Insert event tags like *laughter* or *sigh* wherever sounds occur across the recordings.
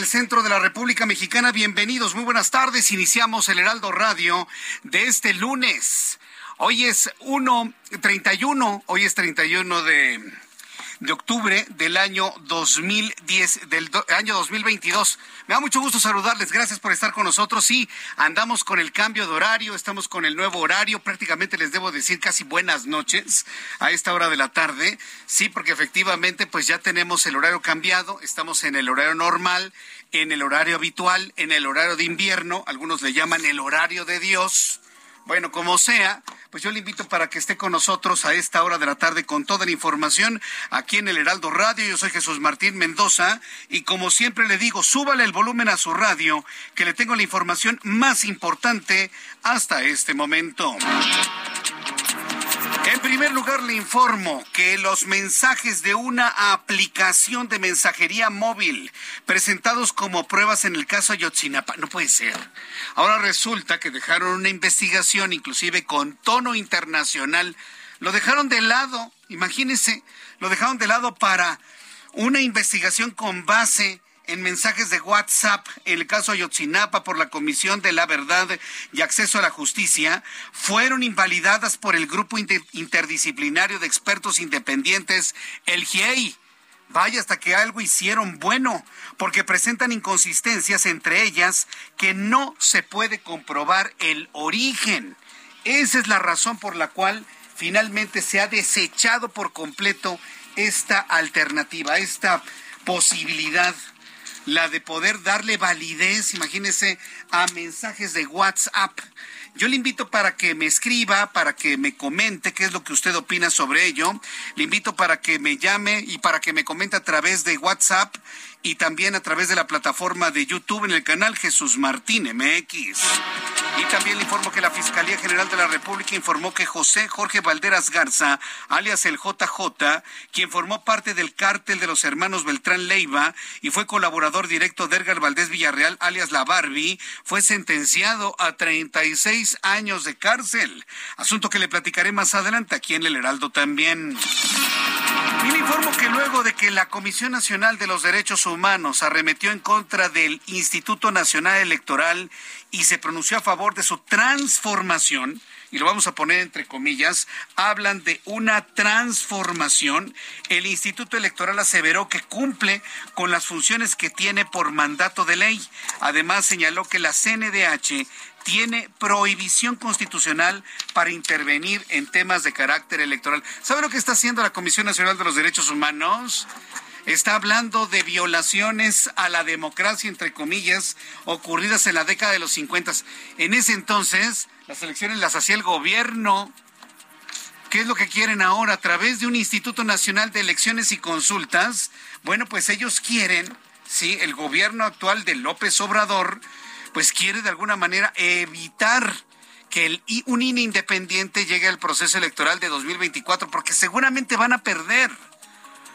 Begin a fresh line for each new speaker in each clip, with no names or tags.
Del centro de la República Mexicana. Bienvenidos, muy buenas tardes. Iniciamos el Heraldo Radio de este lunes. Hoy es 1.31, hoy es 31 de, de octubre del año 2010, del do- año 2022. Me da mucho gusto saludarles. Gracias por estar con nosotros. Sí, andamos con el cambio de horario, estamos con el nuevo horario. Prácticamente les debo decir casi buenas noches a esta hora de la tarde. Sí, porque efectivamente pues ya tenemos el horario cambiado. Estamos en el horario normal, en el horario habitual, en el horario de invierno. Algunos le llaman el horario de Dios. Bueno, como sea, pues yo le invito para que esté con nosotros a esta hora de la tarde con toda la información aquí en el Heraldo Radio. Yo soy Jesús Martín Mendoza y como siempre le digo, súbale el volumen a su radio, que le tengo la información más importante hasta este momento. En primer lugar, le informo que los mensajes de una aplicación de mensajería móvil presentados como pruebas en el caso Ayotzinapa, no puede ser. Ahora resulta que dejaron una investigación, inclusive con tono internacional, lo dejaron de lado, imagínense, lo dejaron de lado para una investigación con base en mensajes de WhatsApp el caso Ayotzinapa por la Comisión de la Verdad y Acceso a la Justicia fueron invalidadas por el Grupo Inter- Interdisciplinario de Expertos Independientes, el GIEI. Vaya hasta que algo hicieron bueno, porque presentan inconsistencias entre ellas que no se puede comprobar el origen. Esa es la razón por la cual finalmente se ha desechado por completo esta alternativa, esta posibilidad, la de poder darle validez, imagínese, a mensajes de WhatsApp. Yo le invito para que me escriba, para que me comente qué es lo que usted opina sobre ello. Le invito para que me llame y para que me comente a través de WhatsApp y también a través de la plataforma de YouTube en el canal Jesús Martín MX. Y también le informo que la Fiscalía General de la República informó que José Jorge Valderas Garza, alias el JJ, quien formó parte del cártel de los hermanos Beltrán Leiva y fue colaborador directo de Edgar Valdés Villarreal, alias la Barbie, fue sentenciado a 36 años de cárcel. Asunto que le platicaré más adelante aquí en el Heraldo también. Y le informo que luego de que la Comisión Nacional de los Derechos Humanos arremetió en contra del Instituto Nacional Electoral y se pronunció a favor de su transformación, y lo vamos a poner entre comillas, hablan de una transformación. El Instituto Electoral aseveró que cumple con las funciones que tiene por mandato de ley. Además, señaló que la CNDH tiene prohibición constitucional para intervenir en temas de carácter electoral. ¿Sabe lo que está haciendo la Comisión Nacional de los Derechos Humanos? Está hablando de violaciones a la democracia, entre comillas, ocurridas en la década de los 50. En ese entonces, las elecciones las hacía el gobierno. ¿Qué es lo que quieren ahora? A través de un Instituto Nacional de Elecciones y Consultas, bueno, pues ellos quieren, sí, el gobierno actual de López Obrador, pues quiere de alguna manera evitar que el, un INE independiente llegue al proceso electoral de 2024, porque seguramente van a perder,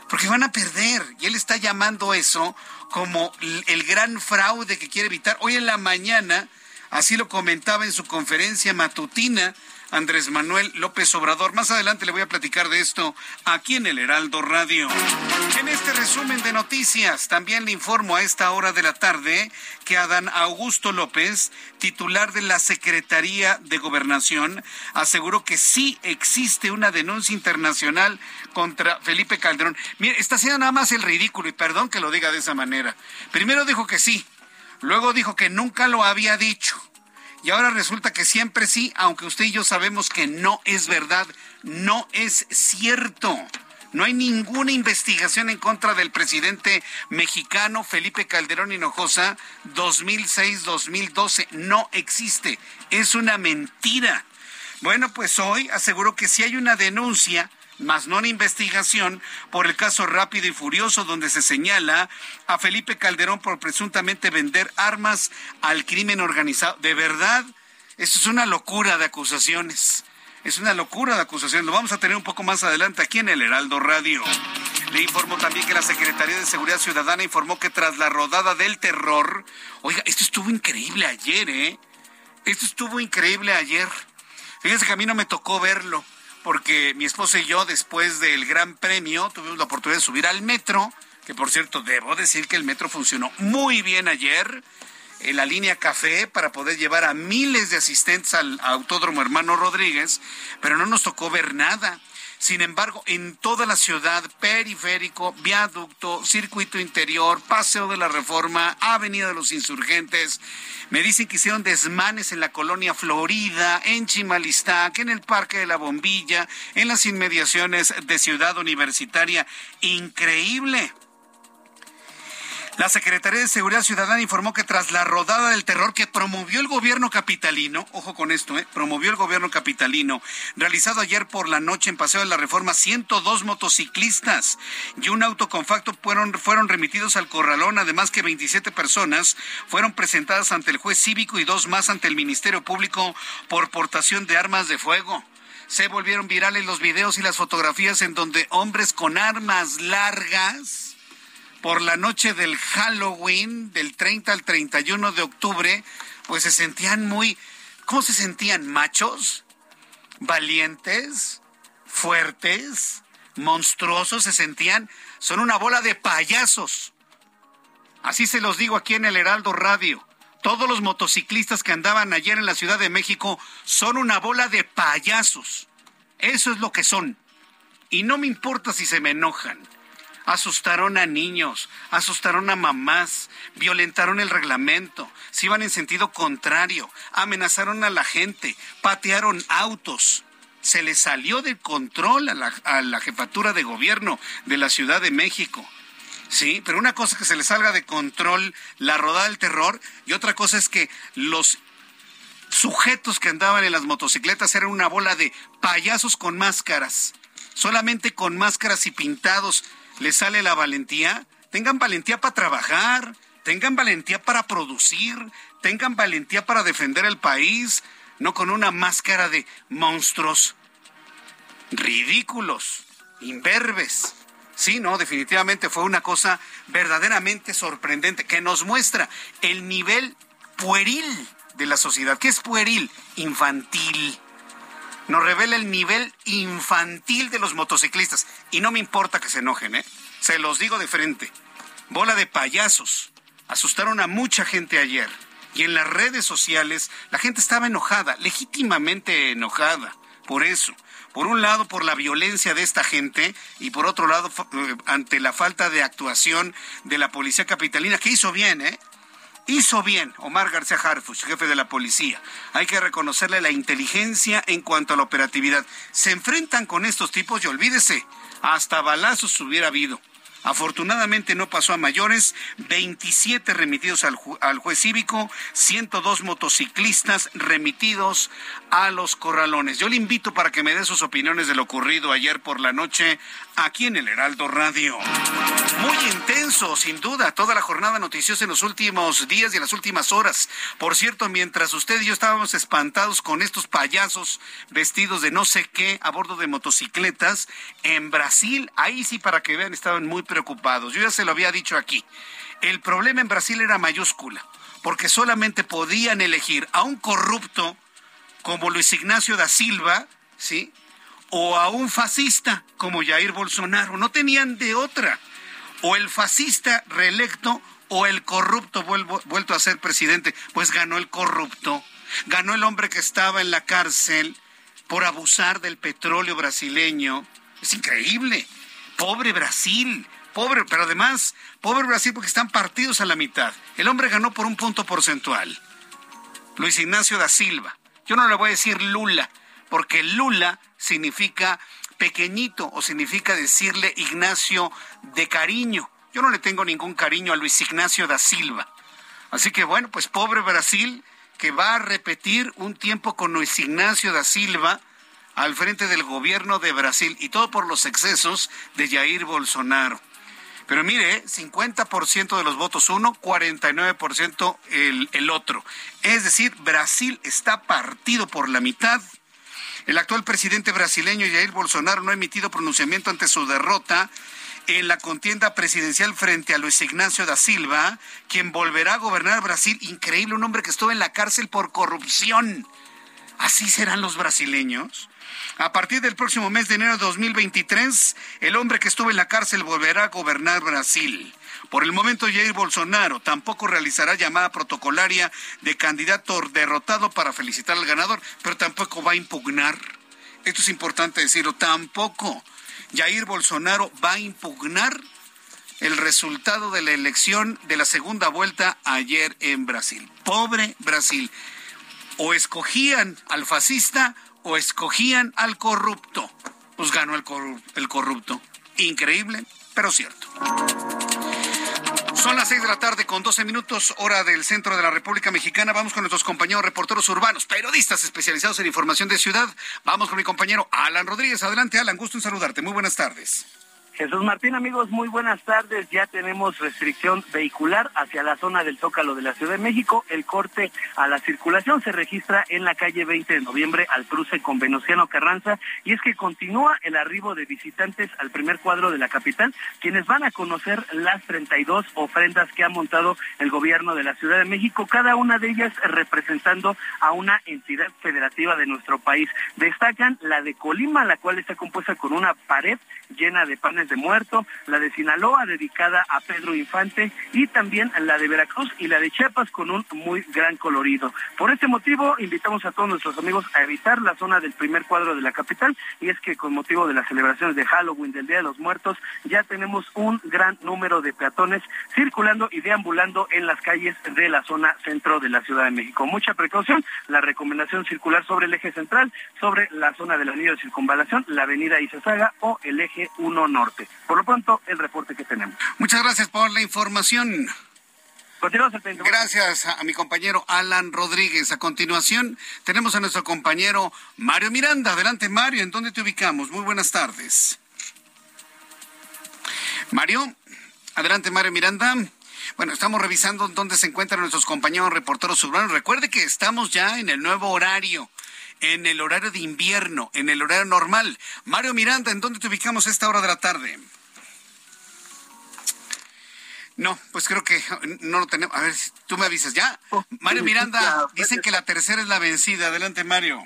porque van a perder. Y él está llamando eso como el gran fraude que quiere evitar. Hoy en la mañana, así lo comentaba en su conferencia matutina, Andrés Manuel López Obrador. Más adelante le voy a platicar de esto aquí en el Heraldo Radio. En este resumen de noticias, también le informo a esta hora de la tarde que Adán Augusto López, titular de la Secretaría de Gobernación, aseguró que sí existe una denuncia internacional contra Felipe Calderón. Mire, está haciendo nada más el ridículo y perdón que lo diga de esa manera. Primero dijo que sí, luego dijo que nunca lo había dicho y ahora resulta que siempre sí, aunque usted y yo sabemos que no es verdad, no es cierto. No hay ninguna investigación en contra del presidente mexicano Felipe Calderón Hinojosa 2006-2012. No existe. Es una mentira. Bueno, pues hoy aseguro que si hay una denuncia más no una investigación por el caso Rápido y Furioso, donde se señala a Felipe Calderón por presuntamente vender armas al crimen organizado. De verdad, eso es una locura de acusaciones. Es una locura de acusaciones. Lo vamos a tener un poco más adelante aquí en el Heraldo Radio. Le informo también que la Secretaría de Seguridad Ciudadana informó que tras la rodada del terror, oiga, esto estuvo increíble ayer, ¿eh? Esto estuvo increíble ayer. Fíjense que a mí no me tocó verlo porque mi esposa y yo, después del Gran Premio, tuvimos la oportunidad de subir al metro, que por cierto, debo decir que el metro funcionó muy bien ayer en la línea café para poder llevar a miles de asistentes al Autódromo Hermano Rodríguez, pero no nos tocó ver nada. Sin embargo, en toda la ciudad, periférico, viaducto, circuito interior, paseo de la reforma, avenida de los insurgentes, me dicen que hicieron desmanes en la colonia Florida, en Chimalistac, en el Parque de la Bombilla, en las inmediaciones de Ciudad Universitaria. Increíble. La Secretaría de Seguridad Ciudadana informó que tras la rodada del terror que promovió el gobierno capitalino, ojo con esto, ¿eh? promovió el gobierno capitalino, realizado ayer por la noche en Paseo de la Reforma, 102 motociclistas y un auto compacto fueron, fueron remitidos al corralón, además que 27 personas fueron presentadas ante el juez cívico y dos más ante el Ministerio Público por portación de armas de fuego se volvieron virales los videos y las fotografías en donde hombres con armas largas por la noche del Halloween, del 30 al 31 de octubre, pues se sentían muy, ¿cómo se sentían? ¿Machos? ¿Valientes? ¿Fuertes? ¿Monstruosos? Se sentían, son una bola de payasos. Así se los digo aquí en el Heraldo Radio. Todos los motociclistas que andaban ayer en la Ciudad de México son una bola de payasos. Eso es lo que son. Y no me importa si se me enojan asustaron a niños, asustaron a mamás, violentaron el reglamento, se iban en sentido contrario, amenazaron a la gente, patearon autos. Se le salió de control a la, a la jefatura de gobierno de la Ciudad de México. Sí, pero una cosa es que se le salga de control la rodada del terror y otra cosa es que los sujetos que andaban en las motocicletas eran una bola de payasos con máscaras, solamente con máscaras y pintados ¿Le sale la valentía? Tengan valentía para trabajar, tengan valentía para producir, tengan valentía para defender el país, no con una máscara de monstruos ridículos, imberbes. Sí, no, definitivamente fue una cosa verdaderamente sorprendente que nos muestra el nivel pueril de la sociedad. ¿Qué es pueril? Infantil nos revela el nivel infantil de los motociclistas. Y no me importa que se enojen, ¿eh? Se los digo de frente. Bola de payasos. Asustaron a mucha gente ayer. Y en las redes sociales la gente estaba enojada, legítimamente enojada por eso. Por un lado, por la violencia de esta gente y por otro lado, eh, ante la falta de actuación de la policía capitalina, que hizo bien, ¿eh? Hizo bien Omar García Harfuch, jefe de la policía. Hay que reconocerle la inteligencia en cuanto a la operatividad. Se enfrentan con estos tipos y olvídese, hasta balazos hubiera habido. Afortunadamente no pasó a mayores, 27 remitidos al, juez cívico, 102 motociclistas remitidos a los corralones. Yo le invito para que me dé sus opiniones de lo ocurrido ayer por la noche aquí en el Heraldo Radio. Muy intenso, sin duda, toda la jornada noticiosa en los últimos días y en las últimas horas. Por cierto, mientras usted y yo estábamos espantados con estos payasos vestidos de no sé qué a bordo de motocicletas, en Brasil, ahí sí para que vean, estaban muy preocupados. Yo ya se lo había dicho aquí. El problema en Brasil era mayúscula, porque solamente podían elegir a un corrupto como Luis Ignacio da Silva, ¿sí? O a un fascista como Jair Bolsonaro. No tenían de otra. O el fascista reelecto o el corrupto vuelto a ser presidente. Pues ganó el corrupto. Ganó el hombre que estaba en la cárcel por abusar del petróleo brasileño. Es increíble. Pobre Brasil. Pobre, pero además, pobre Brasil porque están partidos a la mitad. El hombre ganó por un punto porcentual. Luis Ignacio da Silva. Yo no le voy a decir Lula, porque Lula significa pequeñito o significa decirle Ignacio de cariño. Yo no le tengo ningún cariño a Luis Ignacio da Silva. Así que bueno, pues pobre Brasil que va a repetir un tiempo con Luis Ignacio da Silva al frente del gobierno de Brasil y todo por los excesos de Jair Bolsonaro. Pero mire, 50% de los votos uno, 49% el, el otro. Es decir, Brasil está partido por la mitad. El actual presidente brasileño Jair Bolsonaro no ha emitido pronunciamiento ante su derrota en la contienda presidencial frente a Luis Ignacio da Silva, quien volverá a gobernar Brasil. Increíble, un hombre que estuvo en la cárcel por corrupción. ¿Así serán los brasileños? A partir del próximo mes de enero de 2023, el hombre que estuvo en la cárcel volverá a gobernar Brasil. Por el momento, Jair Bolsonaro tampoco realizará llamada protocolaria de candidato derrotado para felicitar al ganador, pero tampoco va a impugnar. Esto es importante decirlo, tampoco. Jair Bolsonaro va a impugnar el resultado de la elección de la segunda vuelta ayer en Brasil. Pobre Brasil. O escogían al fascista o escogían al corrupto. Pues ganó el, el corrupto. Increíble, pero cierto. Son las seis de la tarde con 12 minutos, hora del centro de la República Mexicana. Vamos con nuestros compañeros reporteros urbanos, periodistas especializados en información de ciudad. Vamos con mi compañero Alan Rodríguez. Adelante, Alan, gusto en saludarte. Muy buenas tardes.
Jesús Martín, amigos, muy buenas tardes. Ya tenemos restricción vehicular hacia la zona del Zócalo de la Ciudad de México. El corte a la circulación se registra en la calle 20 de noviembre al cruce con Venustiano Carranza y es que continúa el arribo de visitantes al primer cuadro de la capital, quienes van a conocer las 32 ofrendas que ha montado el gobierno de la Ciudad de México, cada una de ellas representando a una entidad federativa de nuestro país. Destacan la de Colima, la cual está compuesta con una pared llena de panes de Muerto, la de Sinaloa dedicada a Pedro Infante y también la de Veracruz y la de Chiapas con un muy gran colorido. Por este motivo invitamos a todos nuestros amigos a evitar la zona del primer cuadro de la capital y es que con motivo de las celebraciones de Halloween del Día de los Muertos ya tenemos un gran número de peatones circulando y deambulando en las calles de la zona centro de la Ciudad de México. Mucha precaución, la recomendación circular sobre el eje central, sobre la zona del anillo de circunvalación, la avenida Izazaga o el eje 1 norte. Por lo pronto, el reporte que tenemos.
Muchas gracias por la información. Gracias a mi compañero Alan Rodríguez. A continuación, tenemos a nuestro compañero Mario Miranda. Adelante, Mario. ¿En dónde te ubicamos? Muy buenas tardes. Mario, adelante, Mario Miranda. Bueno, estamos revisando dónde se encuentran nuestros compañeros reporteros urbanos. Recuerde que estamos ya en el nuevo horario en el horario de invierno, en el horario normal. Mario Miranda, ¿en dónde te ubicamos a esta hora de la tarde? No, pues creo que no lo tenemos. A ver, si tú me avisas. ¿Ya? Mario Miranda, dicen que la tercera es la vencida. Adelante, Mario.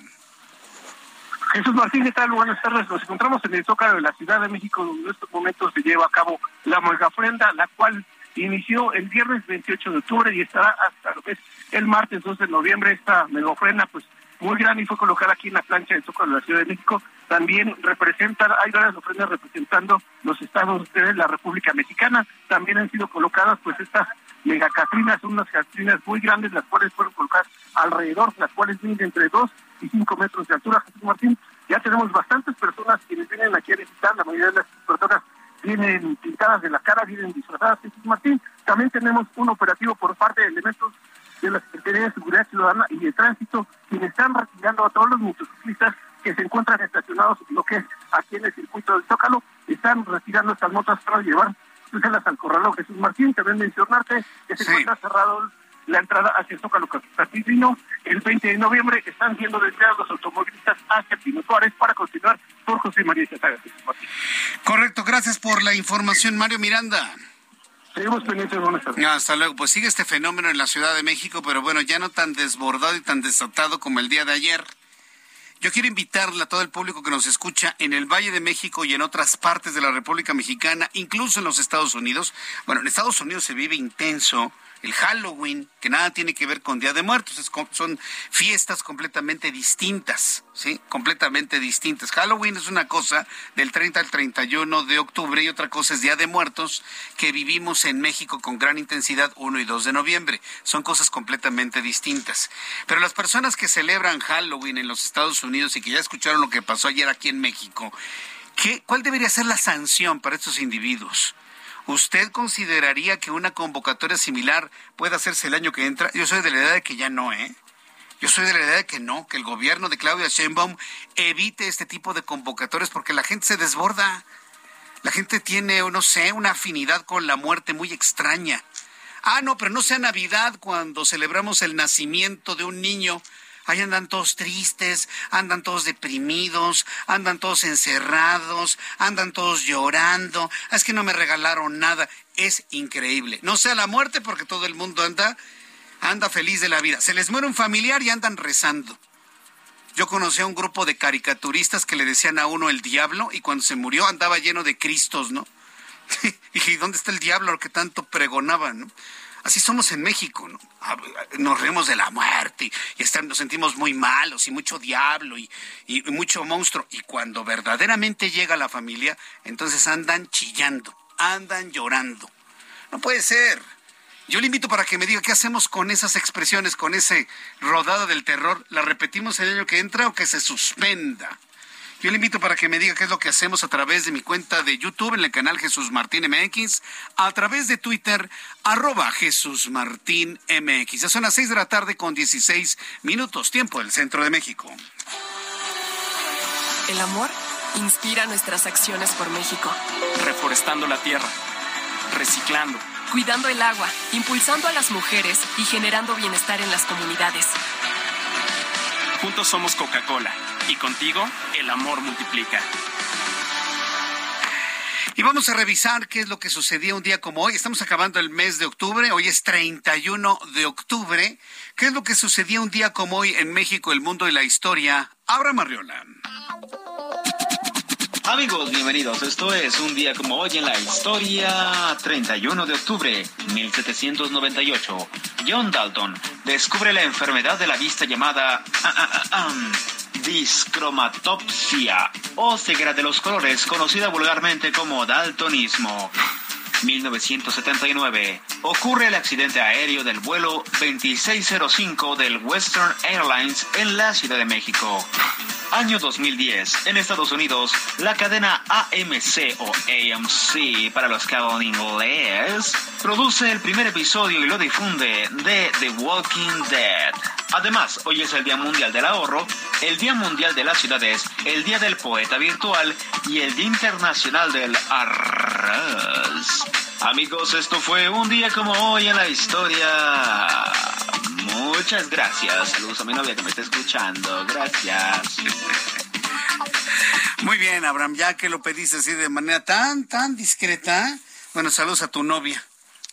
Jesús Martín, ¿qué tal? Buenas tardes. Nos encontramos en el Zócalo de la Ciudad de México, donde en estos momentos se lleva a cabo la ofrenda, la cual inició el viernes 28 de octubre y estará hasta lo que es el martes 2 de noviembre. Esta ofrenda, pues muy grande y fue colocada aquí en la plancha del Zócalo de la Ciudad de México. También representa, hay varias ofrendas representando los estados de la República Mexicana. También han sido colocadas pues estas megacatrinas, unas catrinas muy grandes, las cuales fueron colocadas alrededor, las cuales miden entre 2 y 5 metros de altura. Jesús Martín, ya tenemos bastantes personas quienes vienen aquí a visitar, la mayoría de las personas vienen pintadas de la cara, vienen disfrazadas Jesús Martín. También tenemos un operativo por parte de elementos de la Secretaría de Seguridad Ciudadana y de Tránsito, quienes están retirando a todos los motociclistas que se encuentran estacionados, lo que es aquí en el circuito del Zócalo, están retirando estas motos para llevar las al corralón Jesús Martín. También mencionarte que se encuentra cerrado la entrada hacia el Zócalo Capitalino. El 20 de noviembre están siendo desviados los automovilistas hacia Pino Suárez para continuar por José María Martín.
Correcto, gracias por la información, Mario Miranda.
Seguimos pendientes, buenas tardes.
Hasta luego. Pues sigue este fenómeno en la Ciudad de México, pero bueno, ya no tan desbordado y tan desatado como el día de ayer. Yo quiero invitarle a todo el público que nos escucha en el Valle de México y en otras partes de la República Mexicana, incluso en los Estados Unidos. Bueno, en Estados Unidos se vive intenso el Halloween, que nada tiene que ver con Día de Muertos, son fiestas completamente distintas, ¿sí? Completamente distintas. Halloween es una cosa del 30 al 31 de octubre y otra cosa es Día de Muertos, que vivimos en México con gran intensidad 1 y 2 de noviembre. Son cosas completamente distintas. Pero las personas que celebran Halloween en los Estados Unidos y que ya escucharon lo que pasó ayer aquí en México, ¿qué, ¿cuál debería ser la sanción para estos individuos? ¿Usted consideraría que una convocatoria similar puede hacerse el año que entra? Yo soy de la idea de que ya no, ¿eh? Yo soy de la idea de que no, que el gobierno de Claudia Sheinbaum evite este tipo de convocatorias porque la gente se desborda. La gente tiene, no sé, una afinidad con la muerte muy extraña. Ah, no, pero no sea Navidad cuando celebramos el nacimiento de un niño. Ahí andan todos tristes, andan todos deprimidos, andan todos encerrados, andan todos llorando. Es que no me regalaron nada. Es increíble. No sea la muerte porque todo el mundo anda, anda feliz de la vida. Se les muere un familiar y andan rezando. Yo conocí a un grupo de caricaturistas que le decían a uno el diablo y cuando se murió andaba lleno de cristos, ¿no? *laughs* y dije, ¿dónde está el diablo lo que tanto pregonaban, no? Así somos en México, ¿no? Ah, nos reímos de la muerte y, nos sentimos muy malos y mucho diablo y, mucho monstruo. Y cuando verdaderamente llega la familia, entonces andan chillando, andan llorando. No puede ser. Yo le invito para que me diga qué hacemos con esas expresiones, con ese rodado del terror. ¿La repetimos el año que entra o que se suspenda? Yo le invito para que me diga qué es lo que hacemos a través de mi cuenta de YouTube en el canal Jesús Martín MX, a través de Twitter, arroba Jesús Martín MX. Ya son las seis de la tarde con 16 minutos, tiempo del centro de México.
El amor inspira nuestras acciones por México.
Reforestando la tierra, reciclando,
cuidando el agua, impulsando a las mujeres y generando bienestar en las comunidades.
Juntos somos Coca-Cola y contigo el amor multiplica.
Y vamos a revisar qué es lo que sucedía un día como hoy. Estamos acabando el mes de octubre, hoy es 31 de octubre. ¿Qué es lo que sucedía un día como hoy en México, el mundo y la historia? Abra Marriola.
Amigos, bienvenidos. Esto es un día como hoy en la historia. 31 de octubre, 1798. John Dalton descubre la enfermedad de la vista llamada ah, ah, ah, discromatopsia o ceguera de los colores, conocida vulgarmente como daltonismo. 1979 ocurre el accidente aéreo del vuelo 2605 del Western Airlines en la Ciudad de México. Año 2010. En Estados Unidos, la cadena AMC o AMC para los que hablan inglés produce el primer episodio y lo difunde de The Walking Dead. Además, hoy es el Día Mundial del Ahorro, el Día Mundial de las Ciudades, el Día del Poeta Virtual y el Día Internacional del Arroz. Amigos, esto fue un día como hoy en la historia. Muchas gracias. Saludos a mi novia que me está escuchando. Gracias.
Muy bien, Abraham, ya que lo pediste así de manera tan, tan discreta. Bueno, saludos a tu novia.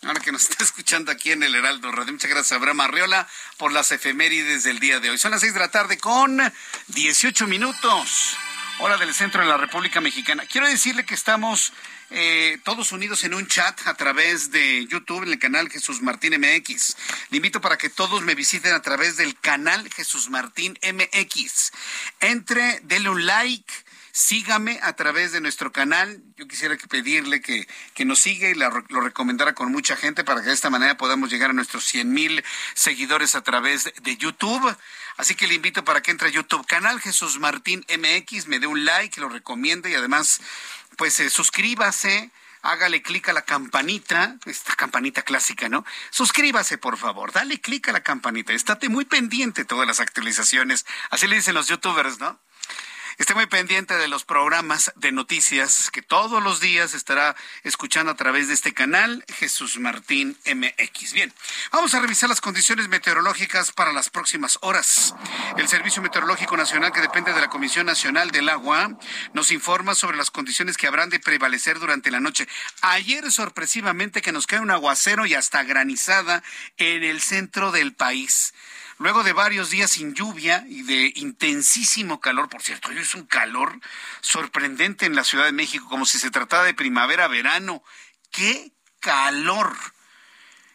Ahora que nos *laughs* está escuchando aquí en el Heraldo Radio. Muchas gracias, Abraham Arriola, por las efemérides del día de hoy. Son las seis de la tarde con 18 minutos. Hora del centro de la República Mexicana. Quiero decirle que estamos eh, todos unidos en un chat a través de YouTube en el canal Jesús Martín MX. Le invito para que todos me visiten a través del canal Jesús Martín MX. Entre, denle un like. Sígame a través de nuestro canal. Yo quisiera pedirle que, que nos siga y lo recomendara con mucha gente para que de esta manera podamos llegar a nuestros 100 mil seguidores a través de YouTube. Así que le invito para que entre a YouTube, canal Jesús Martín MX, me dé un like, lo recomiende y además pues eh, suscríbase hágale clic a la campanita, esta campanita clásica, ¿no? Suscríbase, por favor, dale clic a la campanita, estate muy pendiente todas las actualizaciones, así le dicen los youtubers, ¿no? Esté muy pendiente de los programas de noticias que todos los días estará escuchando a través de este canal, Jesús Martín MX. Bien, vamos a revisar las condiciones meteorológicas para las próximas horas. El Servicio Meteorológico Nacional, que depende de la Comisión Nacional del Agua, nos informa sobre las condiciones que habrán de prevalecer durante la noche. Ayer, sorpresivamente, que nos cae un aguacero y hasta granizada en el centro del país. Luego de varios días sin lluvia y de intensísimo calor, por cierto, hoy es un calor sorprendente en la Ciudad de México, como si se tratara de primavera-verano. ¡Qué calor!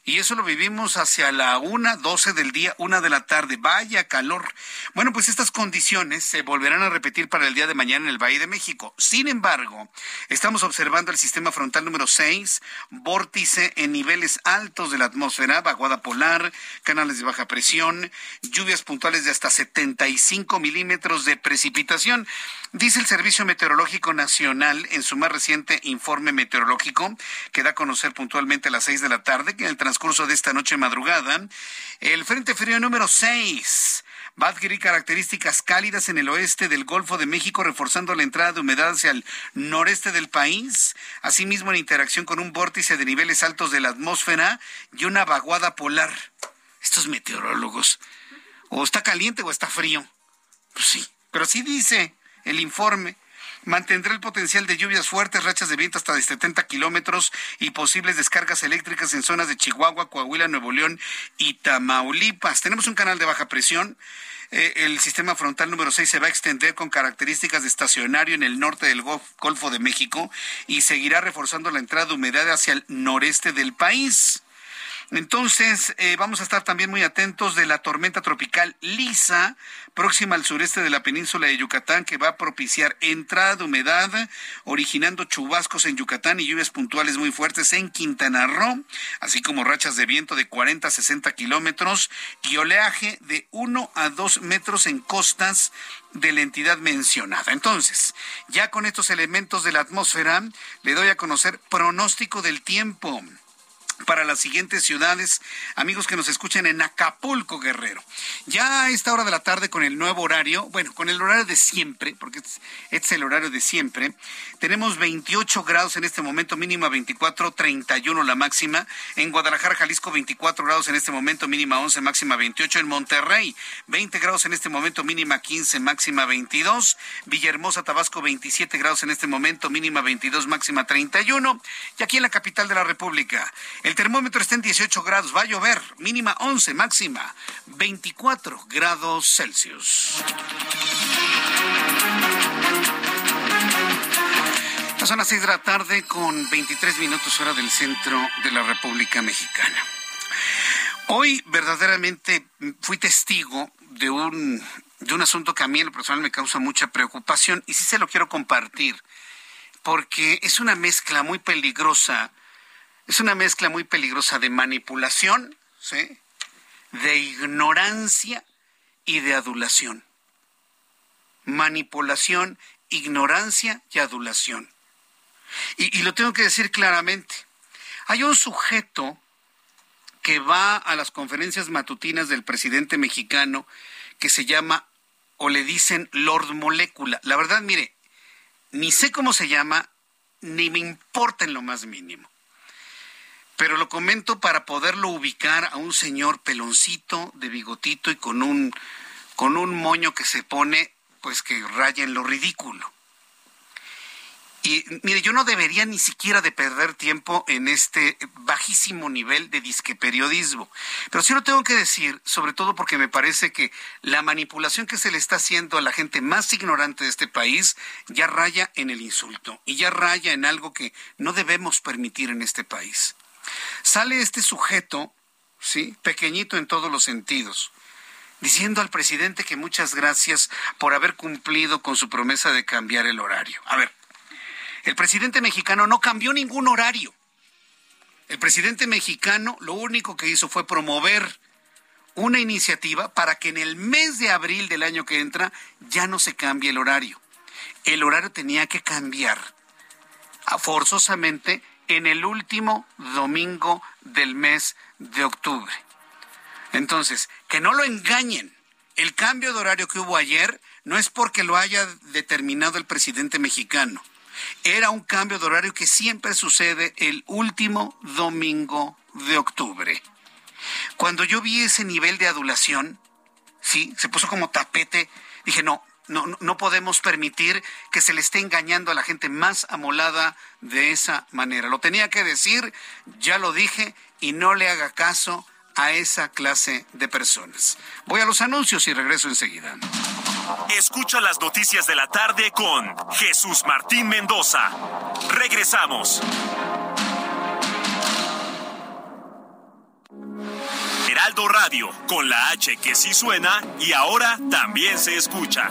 Y eso lo vivimos hacia la una, doce del día, una de la tarde. Vaya calor. Bueno, pues estas condiciones se volverán a repetir para el día de mañana en el Valle de México. Sin embargo, estamos observando el sistema frontal número 6, vórtice en niveles altos de la atmósfera, vaguada polar, canales de baja presión, lluvias puntuales de hasta 75 milímetros de precipitación. Dice el Servicio Meteorológico Nacional en su más reciente informe meteorológico, que da a conocer puntualmente a las seis de la tarde, que en el transcurso de esta noche madrugada, el Frente Frío número 6 va a adquirir características cálidas en el oeste del Golfo de México, reforzando la entrada de humedad hacia el noreste del país, asimismo en interacción con un vórtice de niveles altos de la atmósfera y una vaguada polar. Estos meteorólogos, o está caliente o está frío. Pues sí, pero sí dice el informe mantendrá el potencial de lluvias fuertes, rachas de viento hasta de 70 kilómetros y posibles descargas eléctricas en zonas de Chihuahua, Coahuila, Nuevo León y Tamaulipas. Tenemos un canal de baja presión. Eh, el sistema frontal número 6 se va a extender con características de estacionario en el norte del Golfo de México y seguirá reforzando la entrada de humedad hacia el noreste del país. Entonces, eh, vamos a estar también muy atentos de la tormenta tropical Lisa, próxima al sureste de la península de Yucatán, que va a propiciar entrada de humedad, originando chubascos en Yucatán y lluvias puntuales muy fuertes en Quintana Roo, así como rachas de viento de 40 a 60 kilómetros y oleaje de 1 a 2 metros en costas de la entidad mencionada. Entonces, ya con estos elementos de la atmósfera, le doy a conocer pronóstico del tiempo para las siguientes ciudades, amigos que nos escuchan en Acapulco, Guerrero. Ya a esta hora de la tarde con el nuevo horario, bueno, con el horario de siempre, porque este es el horario de siempre, tenemos 28 grados en este momento, mínima 24, 31 la máxima. En Guadalajara, Jalisco, 24 grados en este momento, mínima 11, máxima 28. En Monterrey, 20 grados en este momento, mínima 15, máxima 22. Villahermosa, Tabasco, 27 grados en este momento, mínima 22, máxima 31. Y aquí en la capital de la República, el termómetro está en 18 grados, va a llover, mínima 11, máxima 24 grados Celsius. son las 6 de la tarde con 23 minutos hora del centro de la República Mexicana. Hoy verdaderamente fui testigo de un, de un asunto que a mí en lo personal me causa mucha preocupación y sí se lo quiero compartir porque es una mezcla muy peligrosa es una mezcla muy peligrosa de manipulación, de ignorancia y de adulación. Manipulación, ignorancia y adulación. Y, y, lo tengo que decir claramente. Hay un sujeto que va a las conferencias matutinas del presidente mexicano que se llama o le dicen Lord Molécula. La verdad, mire, ni sé cómo se llama, ni me importa en lo más mínimo pero lo comento para poderlo ubicar a un señor peloncito, de bigotito y con un, con un moño que se pone, pues que raya en lo ridículo. Y mire, yo no debería ni siquiera de perder tiempo en este bajísimo nivel de disque periodismo. Pero sí lo tengo que decir, sobre todo porque me parece que la manipulación que se le está haciendo a la gente más ignorante de este país ya raya en el insulto y ya raya en algo que no debemos permitir en este país. Sale este sujeto, ¿sí? Pequeñito en todos los sentidos, diciendo al presidente que muchas gracias por haber cumplido con su promesa de cambiar el horario. A ver, el presidente mexicano no cambió ningún horario. El presidente mexicano lo único que hizo fue promover una iniciativa para que en el mes de abril del año que entra ya no se cambie el horario. El horario tenía que cambiar forzosamente en el último domingo del mes de octubre. Entonces, que no lo engañen. El cambio de horario que hubo ayer no es porque lo haya determinado el presidente mexicano. Era un cambio de horario que siempre sucede el último domingo de octubre. Cuando yo vi ese nivel de adulación, sí, se puso como tapete, dije, no, no, no podemos permitir que se le esté engañando a la gente más amolada de esa manera. Lo tenía que decir, ya lo dije, y no le haga caso a esa clase de personas. Voy a los anuncios y regreso enseguida.
Escucha las noticias de la tarde con Jesús Martín Mendoza. Regresamos. Heraldo Radio, con la H que sí suena y ahora también se escucha.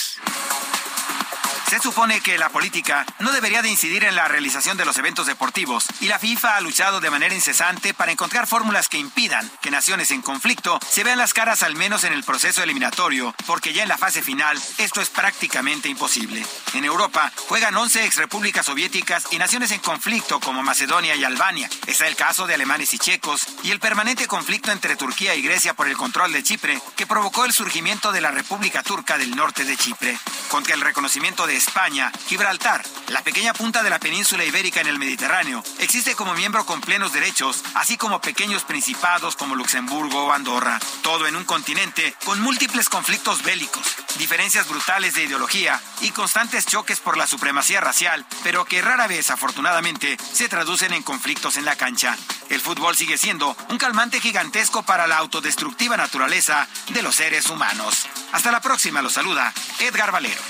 Se supone que la política no debería de incidir en la realización de los eventos deportivos y la FIFA ha luchado de manera incesante para encontrar fórmulas que impidan que naciones en conflicto se vean las caras al menos en el proceso eliminatorio, porque ya en la fase final esto es prácticamente imposible. En Europa juegan 11 exrepúblicas soviéticas y naciones en conflicto como Macedonia y Albania. Está el caso de alemanes y checos y el permanente conflicto entre Turquía y Grecia por el control de Chipre que provocó el surgimiento de la República Turca del norte de Chipre. Contra el reconocimiento de España, Gibraltar, la pequeña punta de la península ibérica en el Mediterráneo, existe como miembro con plenos derechos, así como pequeños principados como Luxemburgo o Andorra. Todo en un continente con múltiples conflictos bélicos, diferencias brutales de ideología y constantes choques por la supremacía racial, pero que rara vez, afortunadamente, se traducen en conflictos en la cancha. El fútbol sigue siendo un calmante gigantesco para la autodestructiva naturaleza de los seres humanos. Hasta la próxima, los saluda Edgar Valero.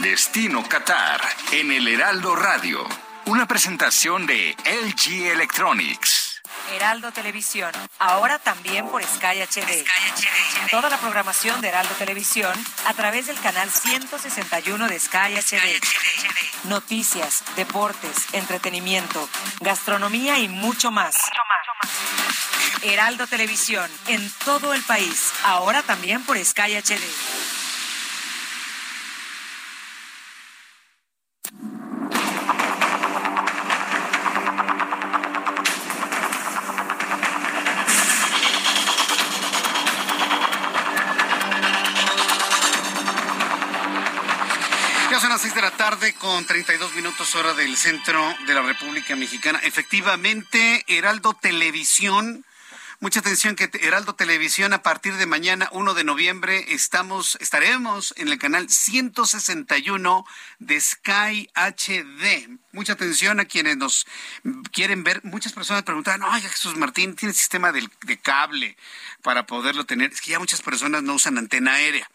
Destino Qatar en el Heraldo Radio. Una presentación de LG Electronics.
Heraldo Televisión, ahora también por Sky HD. Toda la programación de Heraldo Televisión a través del canal 161 de Sky HD. Noticias, deportes, entretenimiento, gastronomía y mucho más. Heraldo Televisión, en todo el país, ahora también por Sky HD.
Tarde con 32 minutos hora del centro de la República Mexicana. Efectivamente, Heraldo Televisión. Mucha atención que Heraldo Televisión a partir de mañana 1 de noviembre estamos estaremos en el canal 161 de Sky HD. Mucha atención a quienes nos quieren ver. Muchas personas preguntan, "Oye, Jesús Martín, ¿tiene sistema de cable para poderlo tener?" Es que ya muchas personas no usan antena aérea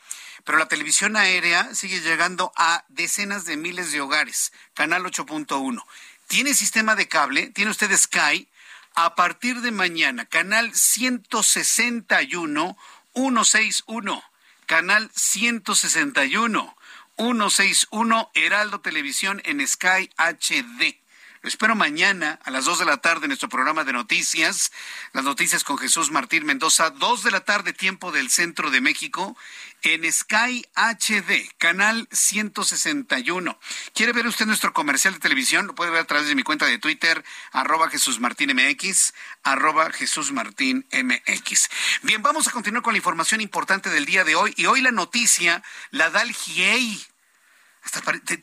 pero la televisión aérea sigue llegando a decenas de miles de hogares. Canal 8.1. ¿Tiene sistema de cable? ¿Tiene usted Sky? A partir de mañana, canal 161, 161. Canal 161, 161, Heraldo Televisión en Sky HD. Lo espero mañana a las 2 de la tarde en nuestro programa de noticias. Las noticias con Jesús Martín Mendoza, 2 de la tarde, tiempo del centro de México, en Sky HD, canal 161. ¿Quiere ver usted nuestro comercial de televisión? Lo puede ver a través de mi cuenta de Twitter, arroba Jesús Martín MX, arroba Jesús Martín MX. Bien, vamos a continuar con la información importante del día de hoy. Y hoy la noticia la da el GIEI.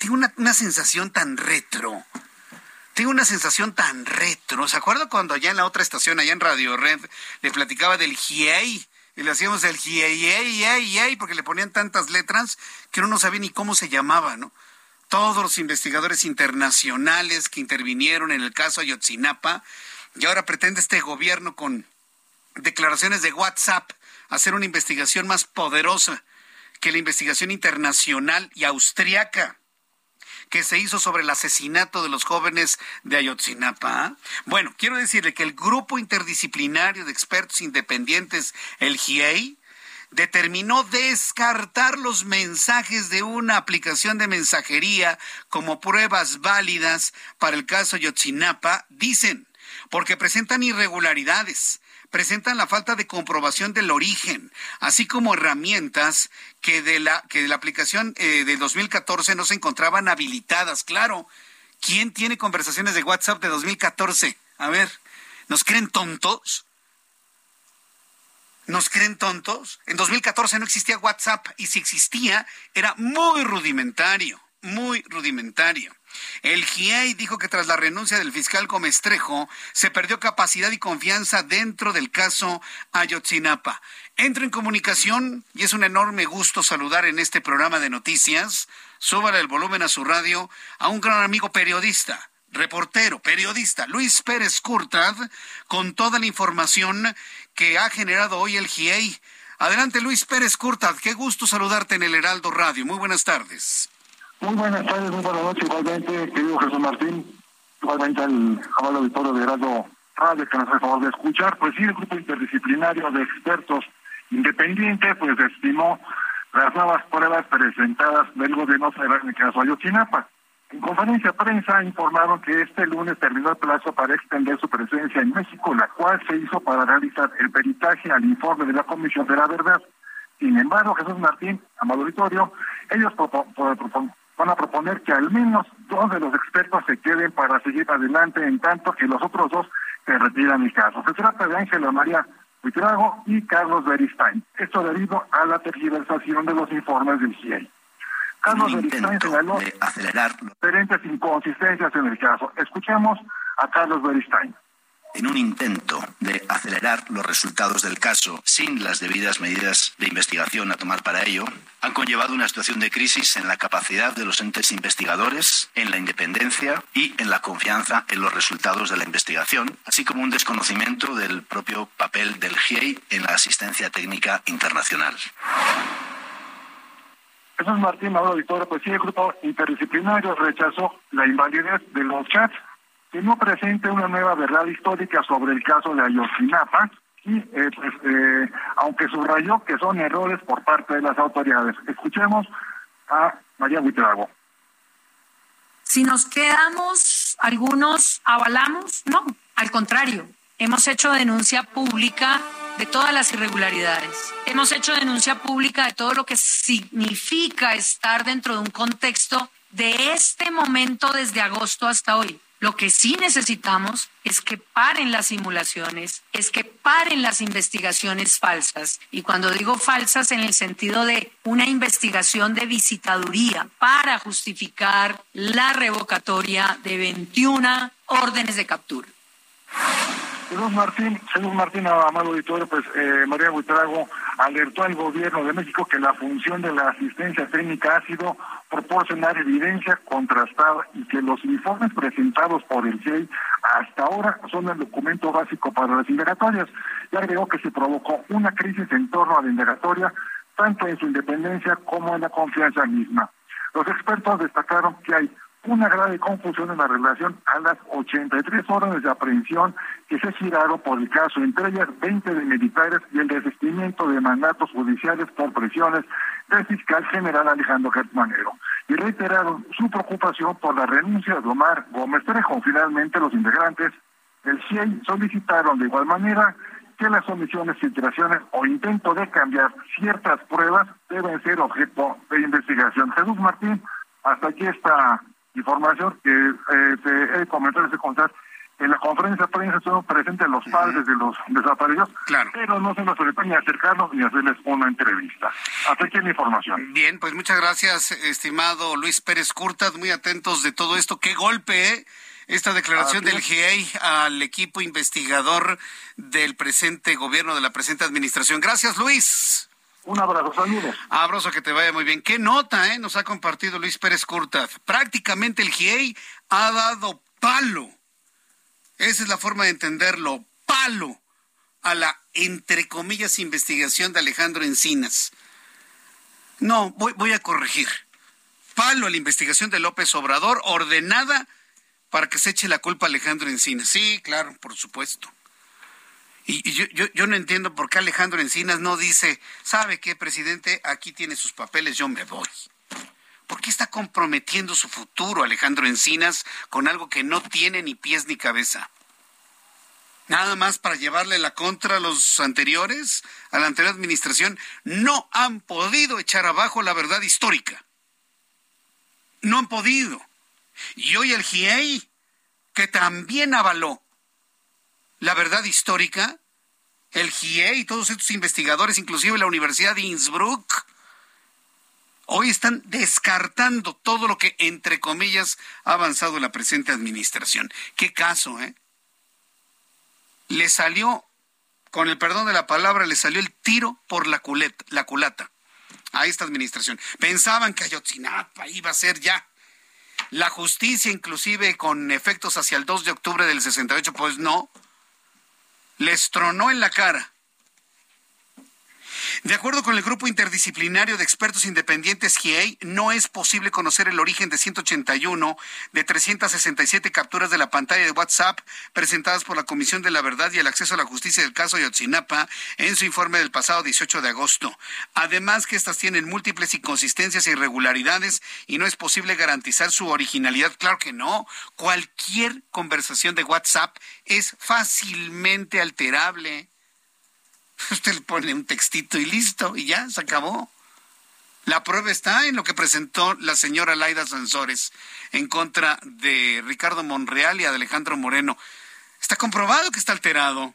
Tengo una, una sensación tan retro tengo una sensación tan retro. ¿Se acuerda cuando allá en la otra estación, allá en Radio Red, le platicaba del GIEI? Y le hacíamos el GIEI, porque le ponían tantas letras que uno no sabía ni cómo se llamaba, ¿no? Todos los investigadores internacionales que intervinieron en el caso Ayotzinapa, y ahora pretende este gobierno con declaraciones de WhatsApp hacer una investigación más poderosa que la investigación internacional y austriaca que se hizo sobre el asesinato de los jóvenes de Ayotzinapa. Bueno, quiero decirle que el grupo interdisciplinario de expertos independientes, el GIEI, determinó descartar los mensajes de una aplicación de mensajería como pruebas válidas para el caso Ayotzinapa, dicen, porque presentan irregularidades, presentan la falta de comprobación del origen, así como herramientas que de la, que de la aplicación eh, de 2014 no se encontraban habilitadas. Claro, ¿quién tiene conversaciones de WhatsApp de 2014? A ver, ¿nos creen tontos? ¿Nos creen tontos? En 2014 no existía WhatsApp y si existía era muy rudimentario, muy rudimentario. El GIEI dijo que tras la renuncia del fiscal Gómez Trejo se perdió capacidad y confianza dentro del caso Ayotzinapa. Entro en comunicación y es un enorme gusto saludar en este programa de noticias. Súbale el volumen a su radio a un gran amigo periodista, reportero, periodista, Luis Pérez Curtad, con toda la información que ha generado hoy el GIEI. Adelante, Luis Pérez Curtad. Qué gusto saludarte en el Heraldo Radio. Muy buenas tardes.
Muy buenas tardes, muy buenas noches igualmente, querido Jesús Martín, igualmente al amable auditorio de Heraldo Radio que nos hace favor de escuchar. Pues sí, el grupo interdisciplinario de expertos independientes pues estimó las nuevas pruebas presentadas del gobierno federal en el caso Ayotzinapa. En conferencia de prensa informaron que este lunes terminó el plazo para extender su presencia en México, la cual se hizo para realizar el peritaje al informe de la Comisión de la Verdad. Sin embargo, Jesús Martín, amado auditorio, ellos van a proponer que al menos dos de los expertos se queden para seguir adelante, en tanto que los otros dos se retiran el caso. Se trata de Ángela María Huitrago y Carlos Beristain. Esto debido a la tergiversación de los informes del GIEI. Carlos Beristain señaló diferentes inconsistencias en el caso. Escuchemos a Carlos Beristain
en un intento de acelerar los resultados del caso sin las debidas medidas de investigación a tomar para ello, han conllevado una situación de crisis en la capacidad de los entes investigadores, en la independencia y en la confianza en los resultados de la investigación, así como un desconocimiento del propio papel del GIEI en la asistencia técnica internacional.
Jesús Martín Mauro pues sí, el grupo interdisciplinario rechazó la invalidez de los chats que no presente una nueva verdad histórica sobre el caso de Ayotzinapa y eh, pues, eh, aunque subrayó que son errores por parte de las autoridades. Escuchemos a María Buitrago.
Si nos quedamos, algunos avalamos, no, al contrario, hemos hecho denuncia pública de todas las irregularidades. Hemos hecho denuncia pública de todo lo que significa estar dentro de un contexto de este momento desde agosto hasta hoy. Lo que sí necesitamos es que paren las simulaciones, es que paren las investigaciones falsas. Y cuando digo falsas en el sentido de una investigación de visitaduría para justificar la revocatoria de 21 órdenes de captura.
Señor Martín, señor Martín, amado auditorio, pues eh, María Buitrago alertó al gobierno de México que la función de la asistencia técnica ha sido proporcionar evidencia contrastada y que los informes presentados por el GEI hasta ahora son el documento básico para las indagatorias. Y agregó que se provocó una crisis en torno a la indagatoria, tanto en su independencia como en la confianza misma. Los expertos destacaron que hay una grave confusión en la relación a las 83 órdenes de aprehensión que se giraron por el caso, entre ellas 20 de militares y el desistimiento de mandatos judiciales por presiones del fiscal general Alejandro Gertmanero. Y reiteraron su preocupación por la renuncia de Omar Gómez Trejo. Finalmente, los integrantes del CIEI solicitaron de igual manera que las omisiones, filtraciones o intento de cambiar ciertas pruebas deben ser objeto de investigación. Jesús Martín, hasta aquí está información que eh, te he comentado ese contar. En la conferencia de prensa estuvieron presentes los padres de los desaparecidos, pero no se nos permite ni acercarnos ni hacerles una entrevista. Hasta aquí la información.
Bien, pues muchas gracias, estimado Luis Pérez Curtas, muy atentos de todo esto. ¡Qué golpe, eh! esta declaración del GIEI al equipo investigador del presente gobierno, de la presente administración. Gracias, Luis.
Un abrazo, saludos.
Abrazo, que te vaya muy bien. ¿Qué nota eh, nos ha compartido Luis Pérez Curtaz? Prácticamente el GIEI ha dado palo. Esa es la forma de entenderlo, palo a la, entre comillas, investigación de Alejandro Encinas. No, voy, voy a corregir. Palo a la investigación de López Obrador, ordenada para que se eche la culpa a Alejandro Encinas. Sí, claro, por supuesto. Y, yo, yo, no entiendo por qué Alejandro Encinas no dice, ¿sabe qué, presidente? Aquí tiene sus papeles, yo me voy. ¿Por qué está comprometiendo su futuro Alejandro Encinas con algo que no tiene ni pies ni cabeza? Nada más para llevarle la contra a los anteriores, a la anterior administración, no han podido echar abajo la verdad histórica. No han podido. Y hoy el GIEI, que también avaló la verdad histórica, el GIEI y todos estos investigadores, inclusive la Universidad de Innsbruck, hoy están descartando todo lo que, entre comillas, ha avanzado la presente administración. Qué caso, ¿eh? Le salió, con el perdón de la palabra, le salió el tiro por la, culeta, la culata a esta administración. Pensaban que Ayotzinapa iba a ser ya la justicia, inclusive con efectos hacia el 2 de octubre del 68, pues no. Les tronó en la cara de acuerdo con el grupo interdisciplinario de expertos independientes GIEI, no es posible conocer el origen de 181 de 367 capturas de la pantalla de WhatsApp presentadas por la Comisión de la Verdad y el Acceso a la Justicia del caso Yotzinapa en su informe del pasado 18 de agosto. Además que estas tienen múltiples inconsistencias e irregularidades y no es posible garantizar su originalidad. Claro que no. Cualquier conversación de WhatsApp es fácilmente alterable. *laughs* Usted le pone un textito y listo, y ya, se acabó. La prueba está en lo que presentó la señora Laida Sansores en contra de Ricardo Monreal y de Alejandro Moreno. Está comprobado que está alterado.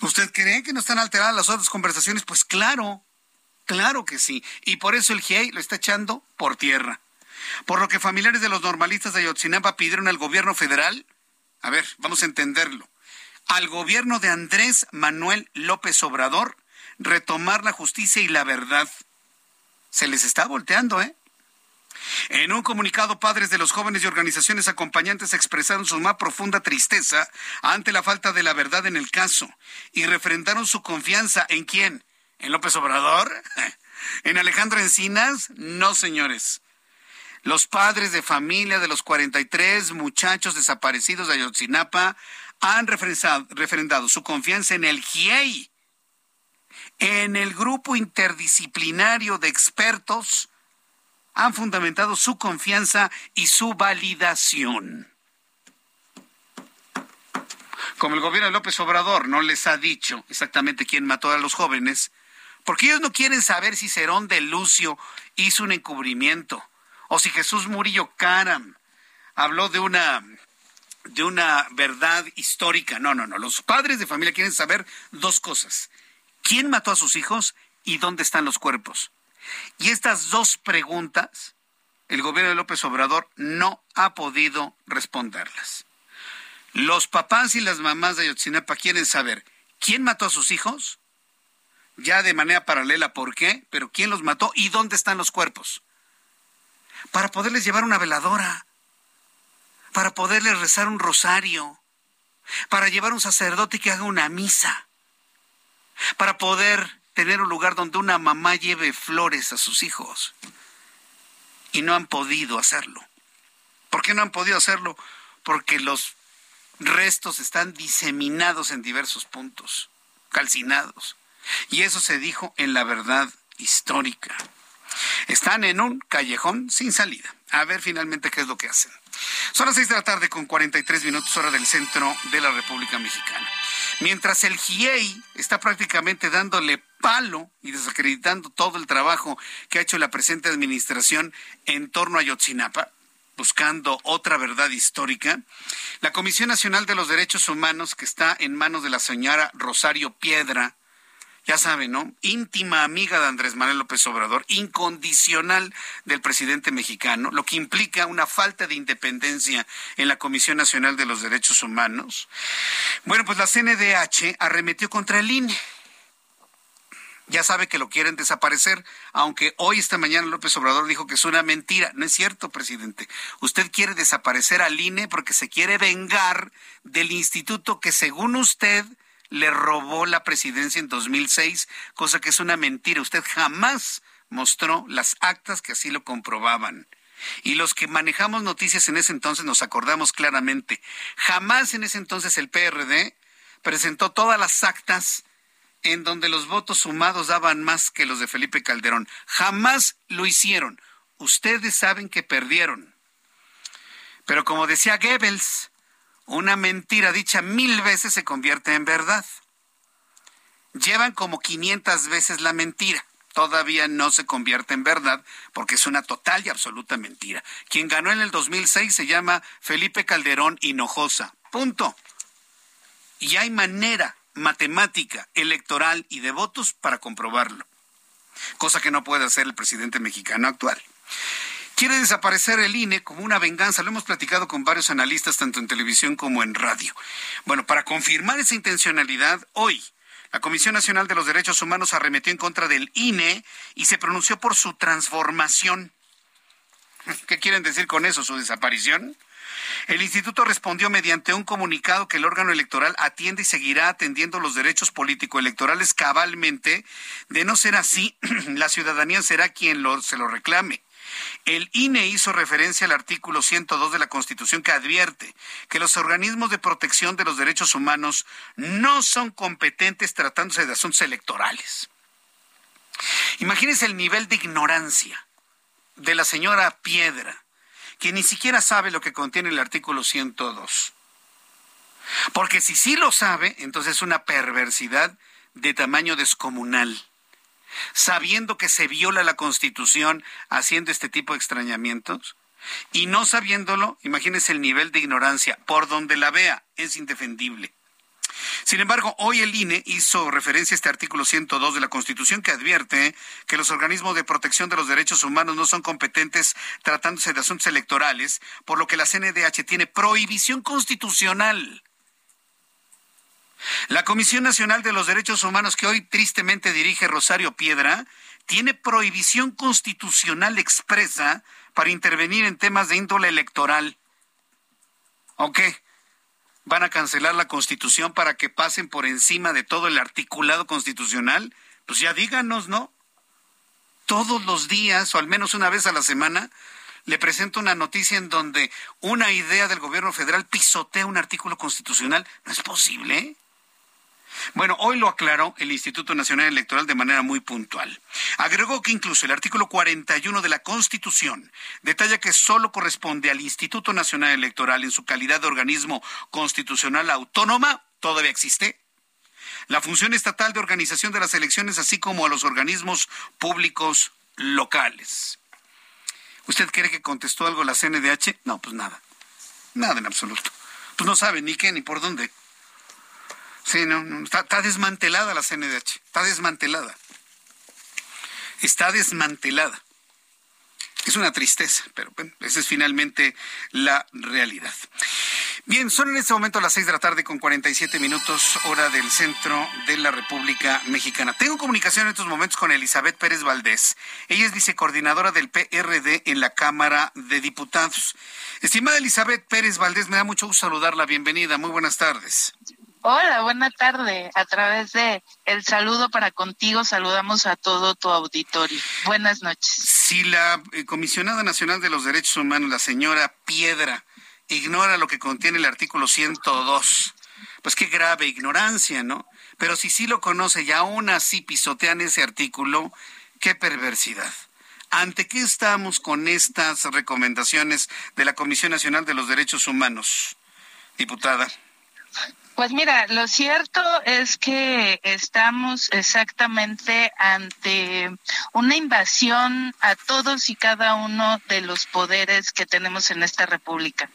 ¿Usted cree que no están alteradas las otras conversaciones? Pues claro, claro que sí. Y por eso el GIEI lo está echando por tierra. Por lo que familiares de los normalistas de Ayotzinapa pidieron al gobierno federal, a ver, vamos a entenderlo, al gobierno de Andrés Manuel López Obrador retomar la justicia y la verdad. Se les está volteando, ¿eh? En un comunicado, padres de los jóvenes y organizaciones acompañantes expresaron su más profunda tristeza ante la falta de la verdad en el caso y refrendaron su confianza en quién? ¿En López Obrador? *laughs* ¿En Alejandro Encinas? No, señores. Los padres de familia de los 43 muchachos desaparecidos de Ayotzinapa han refrendado su confianza en el GIEI, en el grupo interdisciplinario de expertos, han fundamentado su confianza y su validación. Como el gobierno de López Obrador no les ha dicho exactamente quién mató a los jóvenes, porque ellos no quieren saber si Cerón de Lucio hizo un encubrimiento o si Jesús Murillo Caram habló de una de una verdad histórica. No, no, no. Los padres de familia quieren saber dos cosas. ¿Quién mató a sus hijos y dónde están los cuerpos? Y estas dos preguntas, el gobierno de López Obrador no ha podido responderlas. Los papás y las mamás de Ayotzinapa quieren saber quién mató a sus hijos, ya de manera paralela por qué, pero quién los mató y dónde están los cuerpos. Para poderles llevar una veladora para poderle rezar un rosario, para llevar un sacerdote que haga una misa, para poder tener un lugar donde una mamá lleve flores a sus hijos. Y no han podido hacerlo. ¿Por qué no han podido hacerlo? Porque los restos están diseminados en diversos puntos, calcinados. Y eso se dijo en la verdad histórica. Están en un callejón sin salida. A ver finalmente qué es lo que hacen. Son las seis de la tarde con 43 minutos hora del centro de la República Mexicana. Mientras el GIEI está prácticamente dándole palo y desacreditando todo el trabajo que ha hecho la presente administración en torno a Yotzinapa, buscando otra verdad histórica, la Comisión Nacional de los Derechos Humanos, que está en manos de la señora Rosario Piedra, ya saben, ¿no? Íntima amiga de Andrés Manuel López Obrador, incondicional del presidente mexicano, lo que implica una falta de independencia en la Comisión Nacional de los Derechos Humanos. Bueno, pues la CNDH arremetió contra el INE. Ya sabe que lo quieren desaparecer, aunque hoy, esta mañana, López Obrador dijo que es una mentira. No es cierto, presidente. Usted quiere desaparecer al INE porque se quiere vengar del instituto que, según usted, le robó la presidencia en 2006, cosa que es una mentira. Usted jamás mostró las actas que así lo comprobaban. Y los que manejamos noticias en ese entonces nos acordamos claramente. Jamás en ese entonces el PRD presentó todas las actas en donde los votos sumados daban más que los de Felipe Calderón. Jamás lo hicieron. Ustedes saben que perdieron. Pero como decía Goebbels, una mentira dicha mil veces se convierte en verdad. Llevan como 500 veces la mentira. Todavía no se convierte en verdad porque es una total y absoluta mentira. Quien ganó en el 2006 se llama Felipe Calderón Hinojosa. Punto. Y hay manera matemática, electoral y de votos para comprobarlo. Cosa que no puede hacer el presidente mexicano actual quiere desaparecer el INE como una venganza. Lo hemos platicado con varios analistas, tanto en televisión como en radio. Bueno, para confirmar esa intencionalidad, hoy la Comisión Nacional de los Derechos Humanos arremetió en contra del INE y se pronunció por su transformación. *laughs* ¿Qué quieren decir con eso? ¿Su desaparición? El instituto respondió mediante un comunicado que el órgano electoral atiende y seguirá atendiendo los derechos político-electorales cabalmente. De no ser así, *clears throat* la ciudadanía será quien se lo reclame. El INE hizo referencia al artículo 102 de la Constitución que advierte que los organismos de protección de los derechos humanos no son competentes tratándose de asuntos electorales. Imagínense el nivel de ignorancia de la señora Piedra, que ni siquiera sabe lo que contiene el artículo 102. Porque si sí lo sabe, entonces es una perversidad de tamaño descomunal sabiendo que se viola la Constitución haciendo este tipo de extrañamientos? Y no sabiéndolo, imagínese el nivel de ignorancia, por donde la vea, es indefendible. Sin embargo, hoy el INE hizo referencia a este artículo 102 de la Constitución que advierte que los organismos de protección de los derechos humanos no son competentes tratándose de asuntos electorales, por lo que la CNDH tiene prohibición constitucional la Comisión Nacional de los Derechos Humanos, que hoy tristemente dirige Rosario Piedra, tiene prohibición constitucional expresa para intervenir en temas de índole electoral. ¿O qué? ¿Van a cancelar la Constitución para que pasen por encima de todo el articulado constitucional? Pues ya díganos, ¿no? Todos los días, o al menos una vez a la semana, le presento una noticia en donde una idea del gobierno federal pisotea un artículo constitucional. ¿No es posible? Bueno, hoy lo aclaró el Instituto Nacional Electoral de manera muy puntual. Agregó que incluso el artículo 41 de la Constitución detalla que solo corresponde al Instituto Nacional Electoral en su calidad de organismo constitucional autónoma, todavía existe, la función estatal de organización de las elecciones, así como a los organismos públicos locales. ¿Usted cree que contestó algo la CNDH? No, pues nada. Nada en absoluto. Pues no sabe ni qué ni por dónde. Sí, no, está, desmantelada la CNDH, está desmantelada. Está desmantelada. Es una tristeza, pero bueno, esa es finalmente la realidad. Bien, son en este momento las seis de la tarde con 47 minutos, hora del centro de la República Mexicana. Tengo comunicación en estos momentos con Elizabeth Pérez Valdés. Ella es vicecoordinadora del PRD en la Cámara de Diputados. Estimada Elizabeth Pérez Valdés, me da mucho gusto saludarla. Bienvenida, muy buenas tardes.
Hola, buena tarde. A través de el saludo para contigo, saludamos a todo tu auditorio. Buenas noches.
Si la eh, comisionada nacional de los derechos humanos, la señora Piedra, ignora lo que contiene el artículo 102, pues qué grave ignorancia, ¿no? Pero si sí lo conoce y aún así pisotean ese artículo, qué perversidad. ¿Ante qué estamos con estas recomendaciones de la Comisión Nacional de los Derechos Humanos, diputada?
Pues mira, lo cierto es que estamos exactamente ante una invasión a todos y cada uno de los poderes que tenemos en esta República.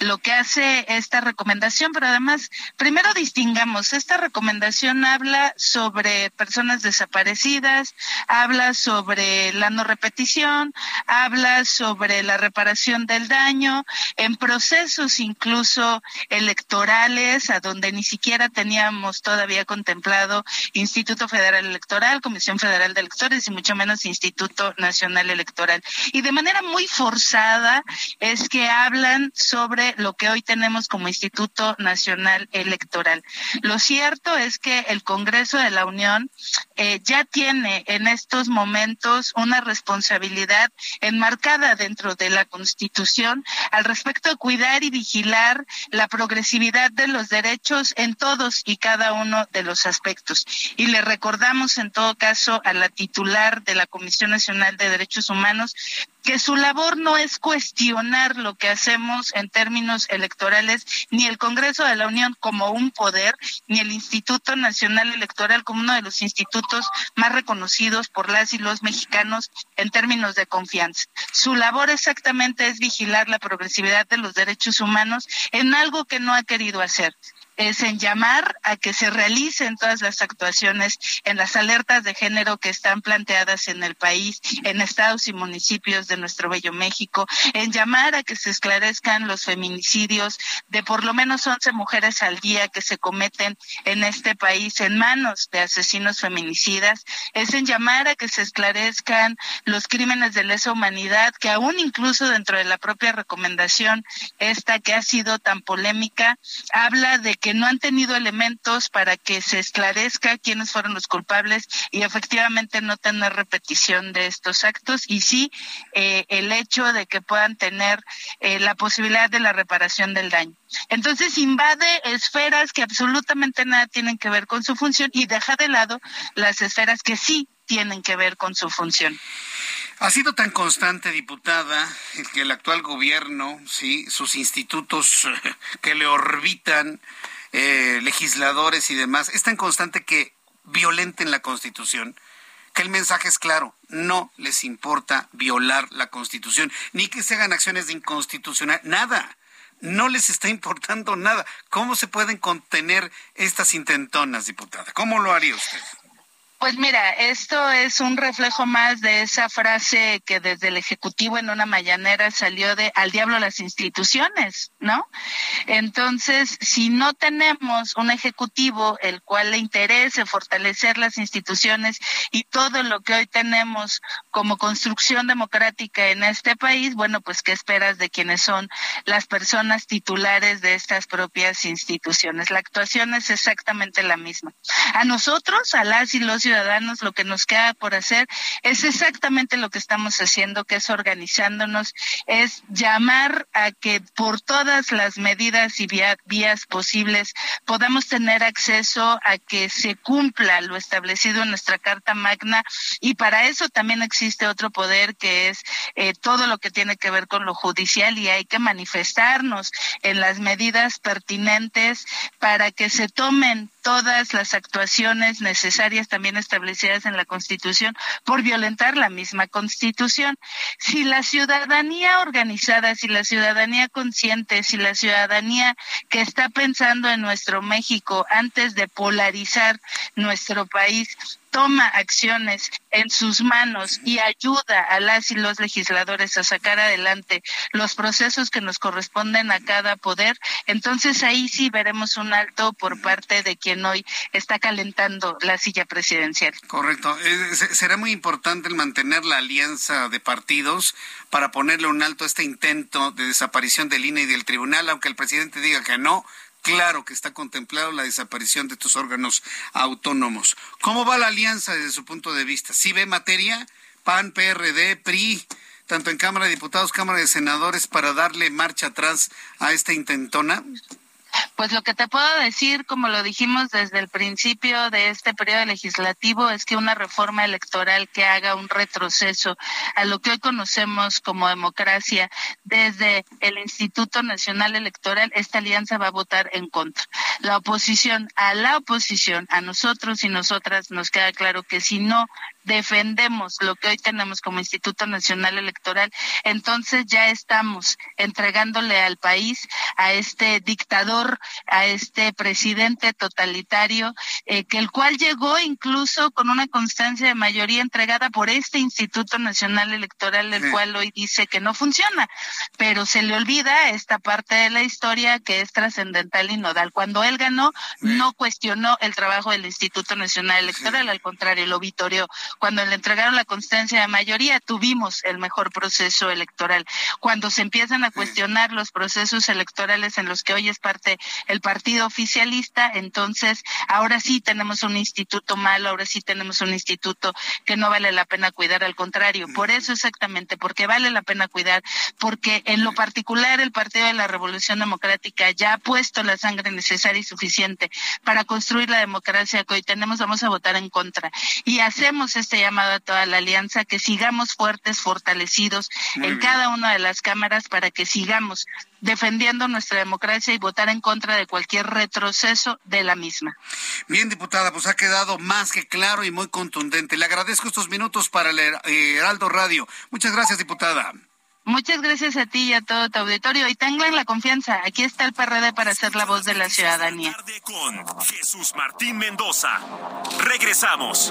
Lo que hace esta recomendación, pero además, primero distingamos, esta recomendación habla sobre personas desaparecidas, habla sobre la no repetición, habla sobre la reparación del daño, en procesos incluso electorales, a donde ni siquiera teníamos todavía contemplado Instituto Federal Electoral, Comisión Federal de Electores y mucho menos Instituto Nacional Electoral. Y de manera muy forzada es que hablan sobre lo que hoy tenemos como Instituto Nacional Electoral. Lo cierto es que el Congreso de la Unión eh, ya tiene en estos momentos una responsabilidad enmarcada dentro de la Constitución al respecto de cuidar y vigilar la progresividad de los derechos en todos y cada uno de los aspectos. Y le recordamos en todo caso a la titular de la Comisión Nacional de Derechos Humanos que su labor no es cuestionar lo que hacemos en términos electorales, ni el Congreso de la Unión como un poder, ni el Instituto Nacional Electoral como uno de los institutos más reconocidos por las y los mexicanos en términos de confianza. Su labor exactamente es vigilar la progresividad de los derechos humanos en algo que no ha querido hacer es en llamar a que se realicen todas las actuaciones en las alertas de género que están planteadas en el país, en estados y municipios de nuestro bello México, en llamar a que se esclarezcan los feminicidios de por lo menos 11 mujeres al día que se cometen en este país en manos de asesinos feminicidas, es en llamar a que se esclarezcan los crímenes de lesa humanidad que aún incluso dentro de la propia recomendación esta que ha sido tan polémica habla de que no han tenido elementos para que se esclarezca quiénes fueron los culpables y efectivamente no tener repetición de estos actos y sí eh, el hecho de que puedan tener eh, la posibilidad de la reparación del daño. Entonces invade esferas que absolutamente nada tienen que ver con su función y deja de lado las esferas que sí tienen que ver con su función.
Ha sido tan constante, diputada, que el actual gobierno, sí, sus institutos *laughs* que le orbitan, eh, legisladores y demás, es tan constante que violenten la Constitución, que el mensaje es claro, no les importa violar la Constitución, ni que se hagan acciones de inconstitucional, nada. No les está importando nada. ¿Cómo se pueden contener estas intentonas, diputada? ¿Cómo lo haría usted?
Pues mira, esto es un reflejo más de esa frase que desde el Ejecutivo en una mañanera salió de al diablo las instituciones, ¿no? Entonces, si no tenemos un Ejecutivo el cual le interese fortalecer las instituciones y todo lo que hoy tenemos como construcción democrática en este país, bueno, pues ¿qué esperas de quienes son las personas titulares de estas propias instituciones? La actuación es exactamente la misma. A nosotros, a las y los ciudadanos lo que nos queda por hacer es exactamente lo que estamos haciendo, que es organizándonos, es llamar a que por todas las medidas y vías posibles podamos tener acceso a que se cumpla lo establecido en nuestra Carta Magna. Y para eso también existe otro poder que es eh, todo lo que tiene que ver con lo judicial y hay que manifestarnos en las medidas pertinentes para que se tomen todas las actuaciones necesarias. También establecidas en la Constitución por violentar la misma Constitución. Si la ciudadanía organizada, si la ciudadanía consciente, si la ciudadanía que está pensando en nuestro México antes de polarizar nuestro país toma acciones en sus manos y ayuda a las y los legisladores a sacar adelante los procesos que nos corresponden a cada poder, entonces ahí sí veremos un alto por parte de quien hoy está calentando la silla presidencial.
Correcto. Eh, será muy importante el mantener la alianza de partidos para ponerle un alto a este intento de desaparición del INE y del tribunal, aunque el presidente diga que no, claro que está contemplado la desaparición de estos órganos autónomos. ¿Cómo va la alianza desde su punto de vista? ¿Sí ve materia? PAN, PRD, PRI, tanto en Cámara de Diputados, Cámara de Senadores, para darle marcha atrás a esta intentona?
Pues lo que te puedo decir, como lo dijimos desde el principio de este periodo legislativo, es que una reforma electoral que haga un retroceso a lo que hoy conocemos como democracia desde el Instituto Nacional Electoral, esta alianza va a votar en contra. La oposición, a la oposición, a nosotros y nosotras nos queda claro que si no defendemos lo que hoy tenemos como Instituto Nacional Electoral, entonces ya estamos entregándole al país a este dictador, a este presidente totalitario, eh, que el cual llegó incluso con una constancia de mayoría entregada por este Instituto Nacional Electoral, el cual hoy dice que no funciona, pero se le olvida esta parte de la historia que es trascendental y nodal. Cuando él ganó, no cuestionó el trabajo del Instituto Nacional Electoral, al contrario, lo vitoreó cuando le entregaron la constancia de mayoría, tuvimos el mejor proceso electoral. Cuando se empiezan a cuestionar los procesos electorales en los que hoy es parte el partido oficialista, entonces ahora sí tenemos un instituto malo, ahora sí tenemos un instituto que no vale la pena cuidar, al contrario. Por eso exactamente, porque vale la pena cuidar, porque en lo particular el Partido de la Revolución Democrática ya ha puesto la sangre necesaria y suficiente para construir la democracia que hoy tenemos, vamos a votar en contra. Y hacemos este llamado a toda la alianza que sigamos fuertes, fortalecidos en cada una de las cámaras para que sigamos defendiendo nuestra democracia y votar en contra de cualquier retroceso de la misma.
Bien, diputada, pues ha quedado más que claro y muy contundente. Le agradezco estos minutos para el Heraldo Radio. Muchas gracias, diputada.
Muchas gracias a ti y a todo tu auditorio y tengan la confianza. Aquí está el PRD para ser la voz de la ciudadanía.
Con Jesús Martín Mendoza. Regresamos.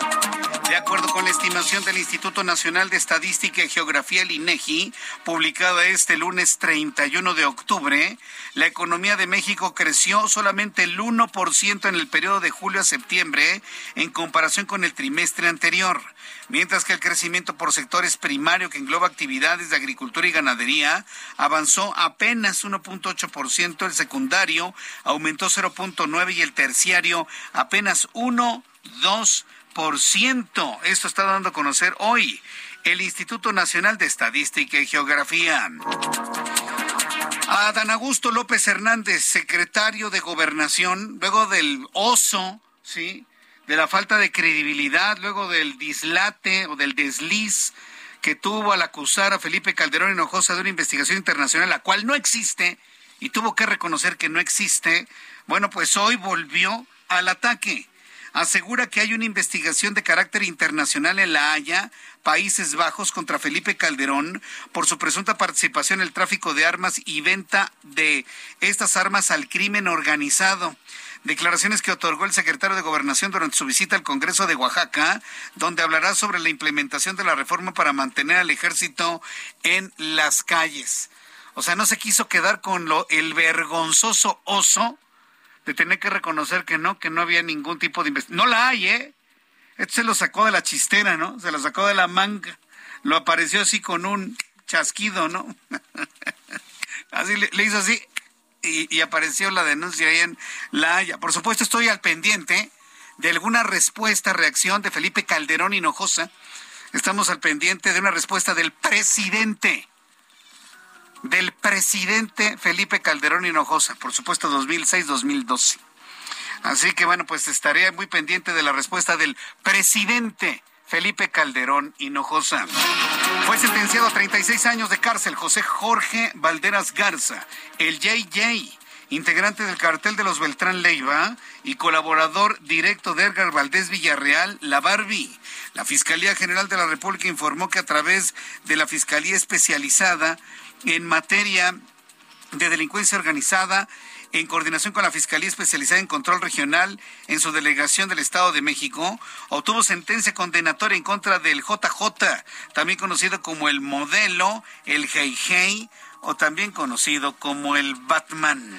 De acuerdo con la estimación del Instituto Nacional de Estadística y Geografía, el INEGI, publicada este lunes 31 de octubre, la economía de México creció solamente el 1% en el periodo de julio a septiembre en comparación con el trimestre anterior, mientras que el crecimiento por sectores primario que engloba actividades de agricultura y ganadería avanzó apenas 1.8%, el secundario aumentó 0.9% y el terciario apenas 1.2%. Esto está dando a conocer hoy el Instituto Nacional de Estadística y Geografía. A Dan Augusto López Hernández, secretario de Gobernación, luego del oso, ¿sí? De la falta de credibilidad, luego del dislate o del desliz que tuvo al acusar a Felipe Calderón Hinojosa de una investigación internacional, la cual no existe, y tuvo que reconocer que no existe, bueno, pues hoy volvió al ataque asegura que hay una investigación de carácter internacional en La Haya, Países Bajos, contra Felipe Calderón por su presunta participación en el tráfico de armas y venta de estas armas al crimen organizado. Declaraciones que otorgó el secretario de Gobernación durante su visita al Congreso de Oaxaca, donde hablará sobre la implementación de la reforma para mantener al ejército en las calles. O sea, no se quiso quedar con lo, el vergonzoso oso de tener que reconocer que no, que no había ningún tipo de investigación. No la hay, ¿eh? Esto se lo sacó de la chistera, ¿no? Se lo sacó de la manga. Lo apareció así con un chasquido, ¿no? *laughs* así le, hizo así y, apareció la denuncia ahí en La Haya. Por supuesto, estoy al pendiente de alguna respuesta, reacción de Felipe Calderón Hinojosa. Estamos al pendiente de una respuesta del presidente. Del presidente Felipe Calderón Hinojosa, por supuesto 2006-2012. Así que bueno, pues estaré muy pendiente de la respuesta del presidente Felipe Calderón Hinojosa. Fue sentenciado a 36 años de cárcel José Jorge Valderas Garza, el JJ, integrante del cartel de los Beltrán Leiva y colaborador directo de Edgar Valdés Villarreal, la Barbie. La Fiscalía General de la República informó que a través de la Fiscalía Especializada en materia de delincuencia organizada, en coordinación con la Fiscalía Especializada en Control Regional en su delegación del Estado de México, obtuvo sentencia condenatoria en contra del JJ, también conocido como el modelo, el Hey o también conocido como el Batman.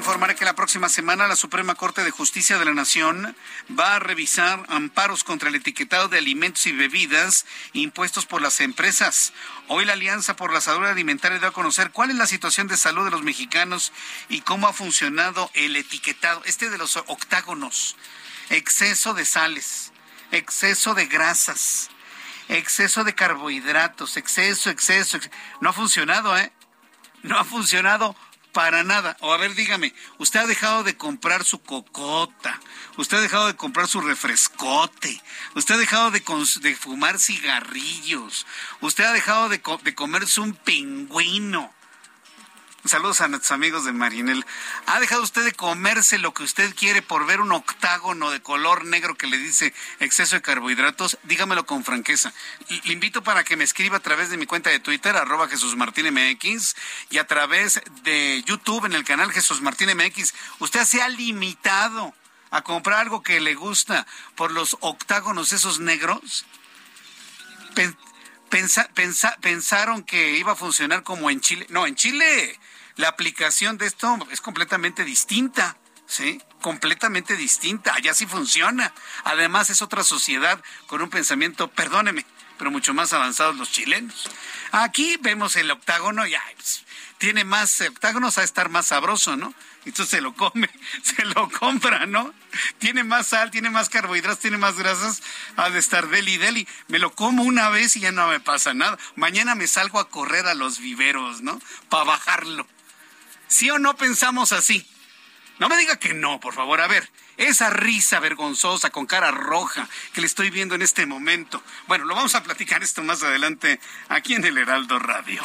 También informaré que la próxima semana la Suprema Corte de Justicia de la Nación va a revisar amparos contra el etiquetado de alimentos y bebidas impuestos por las empresas. Hoy la Alianza por la Salud Alimentaria dio a conocer cuál es la situación de salud de los mexicanos y cómo ha funcionado el etiquetado, este de los octágonos, exceso de sales, exceso de grasas, exceso de carbohidratos, exceso, exceso, exceso. no ha funcionado, ¿eh? No ha funcionado para nada. O a ver, dígame, usted ha dejado de comprar su cocota, usted ha dejado de comprar su refrescote, usted ha dejado de, de fumar cigarrillos, usted ha dejado de, de comerse un pingüino. Saludos a nuestros amigos de Marinel. ¿Ha dejado usted de comerse lo que usted quiere por ver un octágono de color negro que le dice exceso de carbohidratos? Dígamelo con franqueza. Le invito para que me escriba a través de mi cuenta de Twitter, arroba Jesús Martín MX, y a través de YouTube en el canal Jesús Martín MX. Usted se ha limitado a comprar algo que le gusta por los octágonos esos negros. pensaron que iba a funcionar como en Chile. No, en Chile la aplicación de esto es completamente distinta. ¿sí? Completamente distinta. Allá sí funciona. Además es otra sociedad con un pensamiento, perdóneme, pero mucho más avanzados los chilenos. Aquí vemos el octágono y pues, tiene más octágonos a estar más sabroso, ¿no? Entonces se lo come, *laughs* se lo compra, ¿no? Tiene más sal, tiene más carbohidratos, tiene más grasas, ha de estar deli deli. Me lo como una vez y ya no me pasa nada. Mañana me salgo a correr a los viveros, ¿no? Para bajarlo. ¿Sí o no pensamos así? No me diga que no, por favor. A ver, esa risa vergonzosa con cara roja que le estoy viendo en este momento. Bueno, lo vamos a platicar esto más adelante aquí en el Heraldo Radio.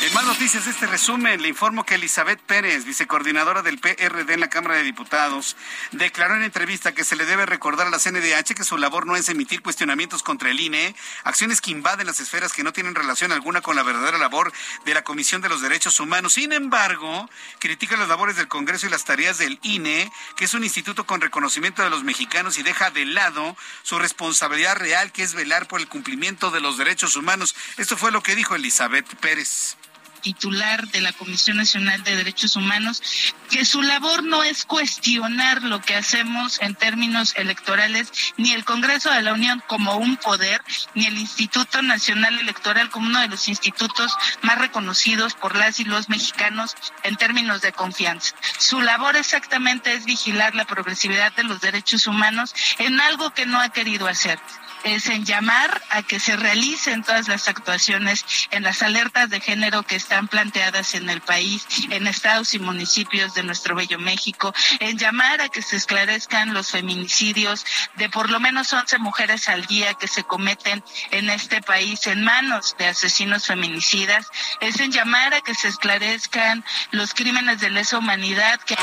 En más noticias este resumen, le informo que Elizabeth Pérez, vicecoordinadora del PRD en la Cámara de Diputados, declaró en entrevista que se le debe recordar a la CNDH que su labor no es emitir cuestionamientos contra el INE, acciones que invaden las esferas que no tienen relación alguna con la verdadera labor de la Comisión de los Derechos Humanos. Sin embargo, critica las labores del Congreso y las tareas del INE, que es un instituto con reconocimiento de los mexicanos y deja de lado su responsabilidad real, que es velar por el cumplimiento de los derechos humanos. Esto fue lo que dijo Elizabeth Pérez
titular de la Comisión Nacional de Derechos Humanos, que su labor no es cuestionar lo que hacemos en términos electorales, ni el Congreso de la Unión como un poder, ni el Instituto Nacional Electoral como uno de los institutos más reconocidos por las y los mexicanos en términos de confianza. Su labor exactamente es vigilar la progresividad de los derechos humanos en algo que no ha querido hacer es en llamar a que se realicen todas las actuaciones en las alertas de género que están planteadas en el país, en estados y municipios de nuestro bello México, en llamar a que se esclarezcan los feminicidios de por lo menos 11 mujeres al día que se cometen en este país en manos de asesinos feminicidas, es en llamar a que se esclarezcan los crímenes de lesa humanidad que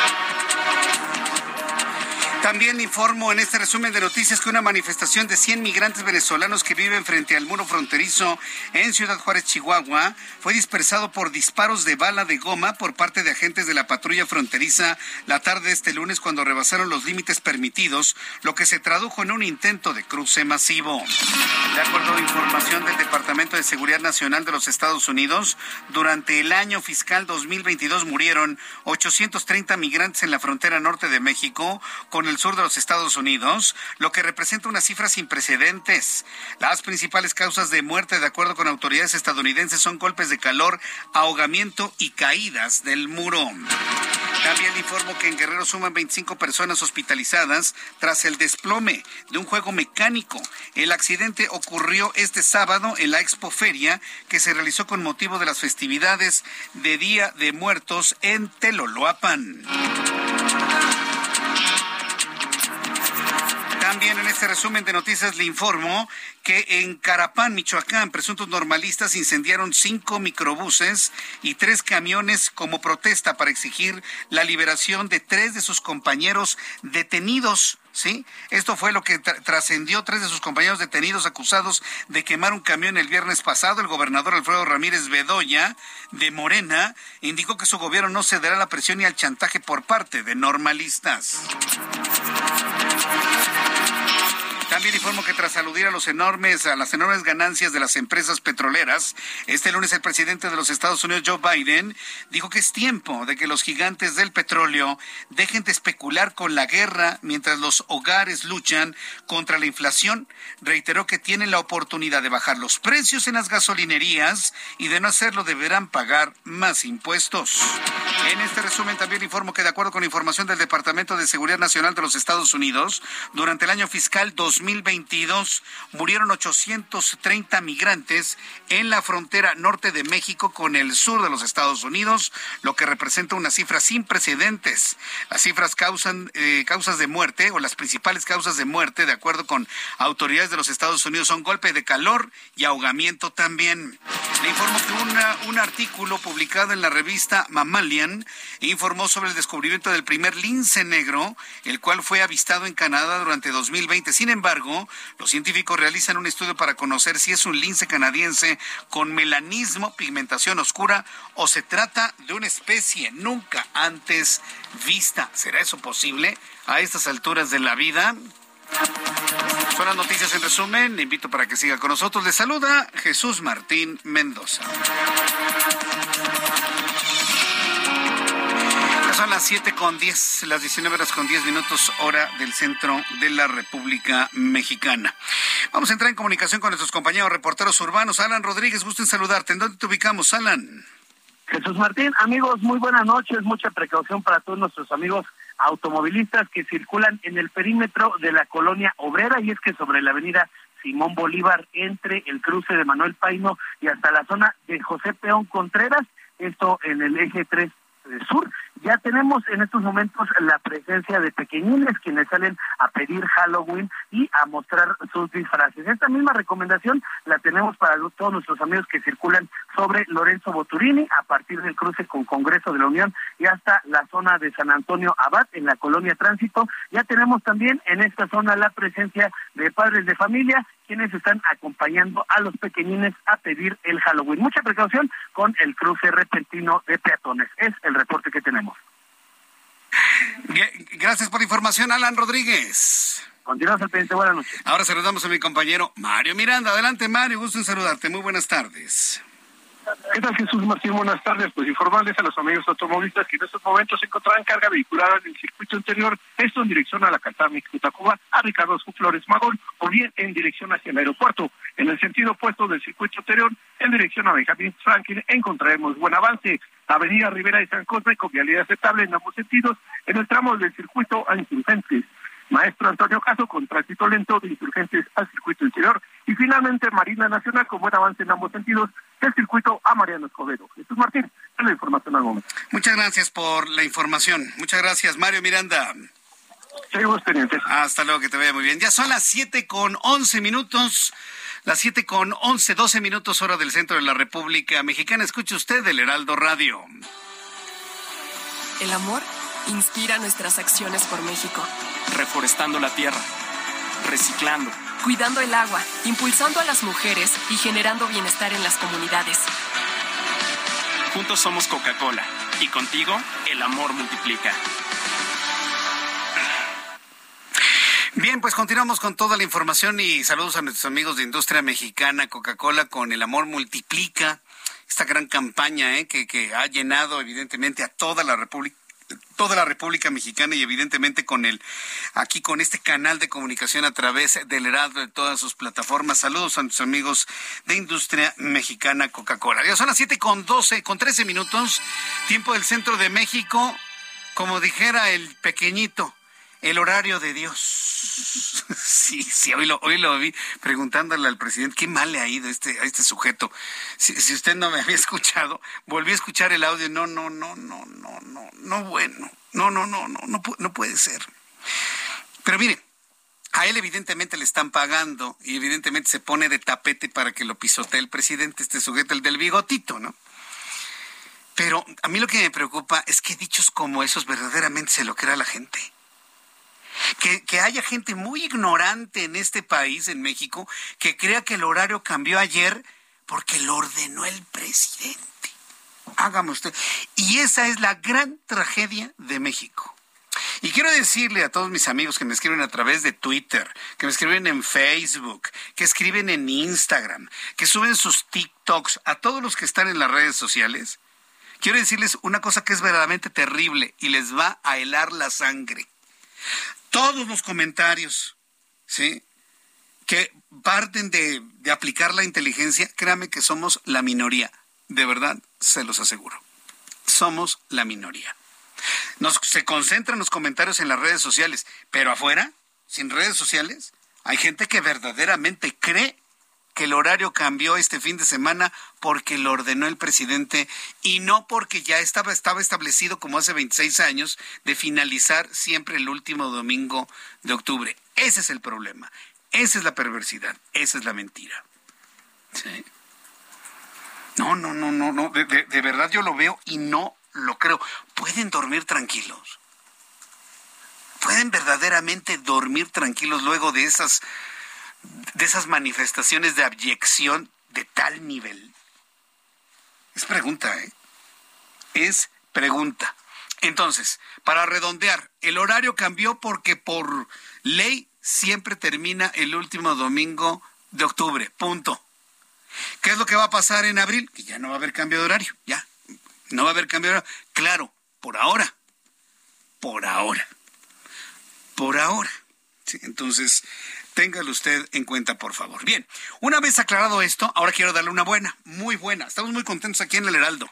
también informo en este resumen de noticias que una manifestación de 100 migrantes venezolanos que viven frente al muro fronterizo en Ciudad Juárez, Chihuahua, fue dispersado por disparos de bala de goma por parte de agentes de la patrulla fronteriza la tarde de este lunes cuando rebasaron los límites permitidos, lo que se tradujo en un intento de cruce masivo. De acuerdo a información del Departamento de Seguridad Nacional de los Estados Unidos, durante el año fiscal 2022 murieron 830 migrantes en la frontera norte de México con el sur de los Estados Unidos, lo que representa una cifra sin precedentes. Las principales causas de muerte, de acuerdo con autoridades estadounidenses, son golpes de calor, ahogamiento y caídas del muro. También informo que en Guerrero suman 25 personas hospitalizadas tras el desplome de un juego mecánico. El accidente ocurrió este sábado en la Expoferia que se realizó con motivo de las festividades de Día de Muertos en Teloloapan. También en este resumen de noticias le informo que en Carapán, Michoacán, presuntos normalistas incendiaron cinco microbuses y tres camiones como protesta para exigir la liberación de tres de sus compañeros detenidos. ¿Sí? Esto fue lo que trascendió tres de sus compañeros detenidos acusados de quemar un camión el viernes pasado. El gobernador Alfredo Ramírez Bedoya de Morena indicó que su gobierno no cederá a la presión y al chantaje por parte de normalistas. También informo que tras aludir a los enormes, las enormes ganancias de las empresas petroleras, este lunes el presidente de los Estados Unidos, Joe Biden, dijo que es tiempo de que los gigantes del petróleo dejen de especular con la guerra mientras los hogares luchan contra la inflación. Reiteró que tienen la oportunidad de bajar los precios en las gasolinerías y de no hacerlo deberán pagar más impuestos. En este resumen también informo que de acuerdo con información del Departamento de Seguridad Nacional de los Estados Unidos, durante el año fiscal 2022 murieron 830 migrantes en la frontera norte de México con el sur de los Estados Unidos, lo que representa una cifra sin precedentes. Las cifras causan eh, causas de muerte o las principales causas de muerte, de acuerdo con autoridades de los Estados Unidos, son golpe de calor y ahogamiento también. Le informo que un artículo publicado en la revista Mammalian informó sobre el descubrimiento del primer lince negro, el cual fue avistado en Canadá durante 2020. Sin embargo, los científicos realizan un estudio para conocer si es un lince canadiense con melanismo, pigmentación oscura o se trata de una especie nunca antes vista. ¿Será eso posible a estas alturas de la vida? Son las noticias en resumen. Le invito para que siga con nosotros. Le saluda Jesús Martín Mendoza las 7 con 10, las 19 horas con 10 minutos, hora del centro de la República Mexicana. Vamos a entrar en comunicación con nuestros compañeros reporteros urbanos. Alan Rodríguez, gusto en saludarte. ¿En dónde te ubicamos, Alan?
Jesús Martín, amigos, muy buenas noches. Mucha precaución para todos nuestros amigos automovilistas que circulan en el perímetro de la colonia obrera y es que sobre la avenida Simón Bolívar entre el cruce de Manuel Paino y hasta la zona de José Peón Contreras, esto en el eje 3 sur. Ya tenemos en estos momentos la presencia de pequeñines quienes salen a pedir Halloween y a mostrar sus disfraces. Esta misma recomendación la tenemos para todos nuestros amigos que circulan sobre Lorenzo Boturini a partir del cruce con Congreso de la Unión y hasta la zona de San Antonio Abad en la colonia Tránsito. Ya tenemos también en esta zona la presencia de padres de familia quienes están acompañando a los pequeñines a pedir el Halloween. Mucha precaución con el cruce repentino de peatones. Es el reporte que tenemos.
Gracias por la información, Alan Rodríguez.
Continuamos al pendiente. Buenas noches.
Ahora saludamos a mi compañero Mario Miranda. Adelante, Mario. Gusto en saludarte. Muy buenas tardes.
¿Qué Jesús Martín? Buenas tardes. Pues informarles a los amigos automovilistas que en estos momentos se encontrarán carga vehicular en el circuito interior, esto en dirección a la calzada Cuba, a Ricardo Flores Magón, o bien en dirección hacia el aeropuerto. En el sentido opuesto del circuito interior, en dirección a Benjamín Franklin, encontraremos buen avance. Avenida Rivera de San Cosme con vialidad aceptable en ambos sentidos, en el tramo del circuito a insurgentes. Maestro Antonio Caso con tránsito lento de insurgentes al circuito interior y finalmente Marina Nacional con buen avance en ambos sentidos del circuito a Mariano Escobedo. Jesús Martín, la información al momento.
Muchas gracias por la información. Muchas gracias, Mario Miranda.
Seguimos pendientes.
Hasta luego, que te vaya muy bien. Ya son las siete con once minutos. Las siete con once, doce minutos hora del centro de la República Mexicana. Escuche usted el Heraldo Radio.
El amor inspira nuestras acciones por México.
Reforestando la tierra, reciclando,
cuidando el agua, impulsando a las mujeres y generando bienestar en las comunidades.
Juntos somos Coca-Cola y contigo el amor multiplica.
Bien, pues continuamos con toda la información y saludos a nuestros amigos de Industria Mexicana, Coca-Cola con El Amor Multiplica, esta gran campaña eh, que, que ha llenado evidentemente a toda la República toda la República Mexicana y evidentemente con el aquí con este canal de comunicación a través del Heraldo de todas sus plataformas. Saludos a nuestros amigos de Industria Mexicana Coca-Cola. Ya son las siete con doce, con trece minutos, tiempo del centro de México, como dijera el pequeñito, el horario de Dios. *laughs* Sí, sí, hoy lo, hoy lo vi preguntándole al presidente qué mal le ha ido este, a este sujeto. Si, si usted no me había *laughs* escuchado, volví a escuchar el audio. No, no, no, no, no, no, no, bueno. No, no, no, no, no, no puede ser. Pero mire, a él evidentemente le están pagando y evidentemente se pone de tapete para que lo pisotee el presidente, este sujeto, el del bigotito, ¿no? Pero a mí lo que me preocupa es que dichos como esos verdaderamente se lo crea la gente. Que, haya gente muy ignorante en este país, en México, que crea que el horario cambió ayer porque lo ordenó el presidente. Hágame usted. Y esa es la gran tragedia de México. Y quiero decirle a todos mis amigos que me escriben a través de Twitter, que me escriben en Facebook, que escriben en Instagram, que suben sus TikToks, a todos los que están en las redes sociales, quiero decirles una cosa que es verdaderamente terrible y les va a helar la sangre todos los comentarios, ¿sí? Que parten de, de aplicar la inteligencia, créame que somos la minoría. De verdad, se los aseguro. Somos la minoría. Nos, se concentran los comentarios en las redes sociales, pero afuera, sin redes sociales, hay gente que verdaderamente cree que el horario cambió este fin de semana porque lo ordenó el presidente y no porque ya estaba, estaba establecido como hace 26 años de finalizar siempre el último domingo de octubre. Ese es el problema. Esa es la perversidad. Esa es la mentira. No, no, no, no, no. De verdad yo lo veo y no lo creo. Pueden dormir tranquilos. Pueden verdaderamente dormir tranquilos luego de esas de esas manifestaciones de abyección de tal nivel? Es pregunta, ¿eh? Es pregunta. Entonces, para redondear, el horario cambió porque por ley siempre termina el último domingo de octubre. Punto. ¿Qué es lo que va a pasar en abril? Que ya no va a haber cambio de horario. Ya. No va a haber cambio de horario. Claro, por ahora. Por ahora. Por ahora. Sí, entonces, Téngalo usted en cuenta, por favor. Bien, una vez aclarado esto, ahora quiero darle una buena, muy buena. Estamos muy contentos aquí en el Heraldo.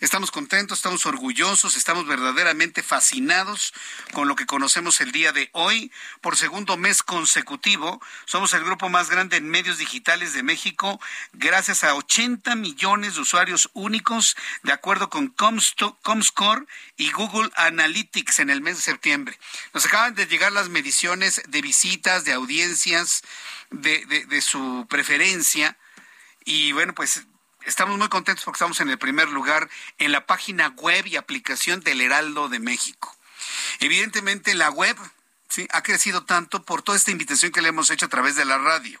Estamos contentos, estamos orgullosos, estamos verdaderamente fascinados con lo que conocemos el día de hoy. Por segundo mes consecutivo, somos el grupo más grande en medios digitales de México, gracias a 80 millones de usuarios únicos, de acuerdo con Comscore y Google Analytics en el mes de septiembre. Nos acaban de llegar las mediciones de visitas, de audiencia de, de, su preferencia. Y bueno, pues estamos muy contentos porque estamos en el primer lugar en la página web y aplicación del Heraldo de México. Evidentemente la web ha crecido tanto por toda esta invitación que le hemos hecho a través de la radio.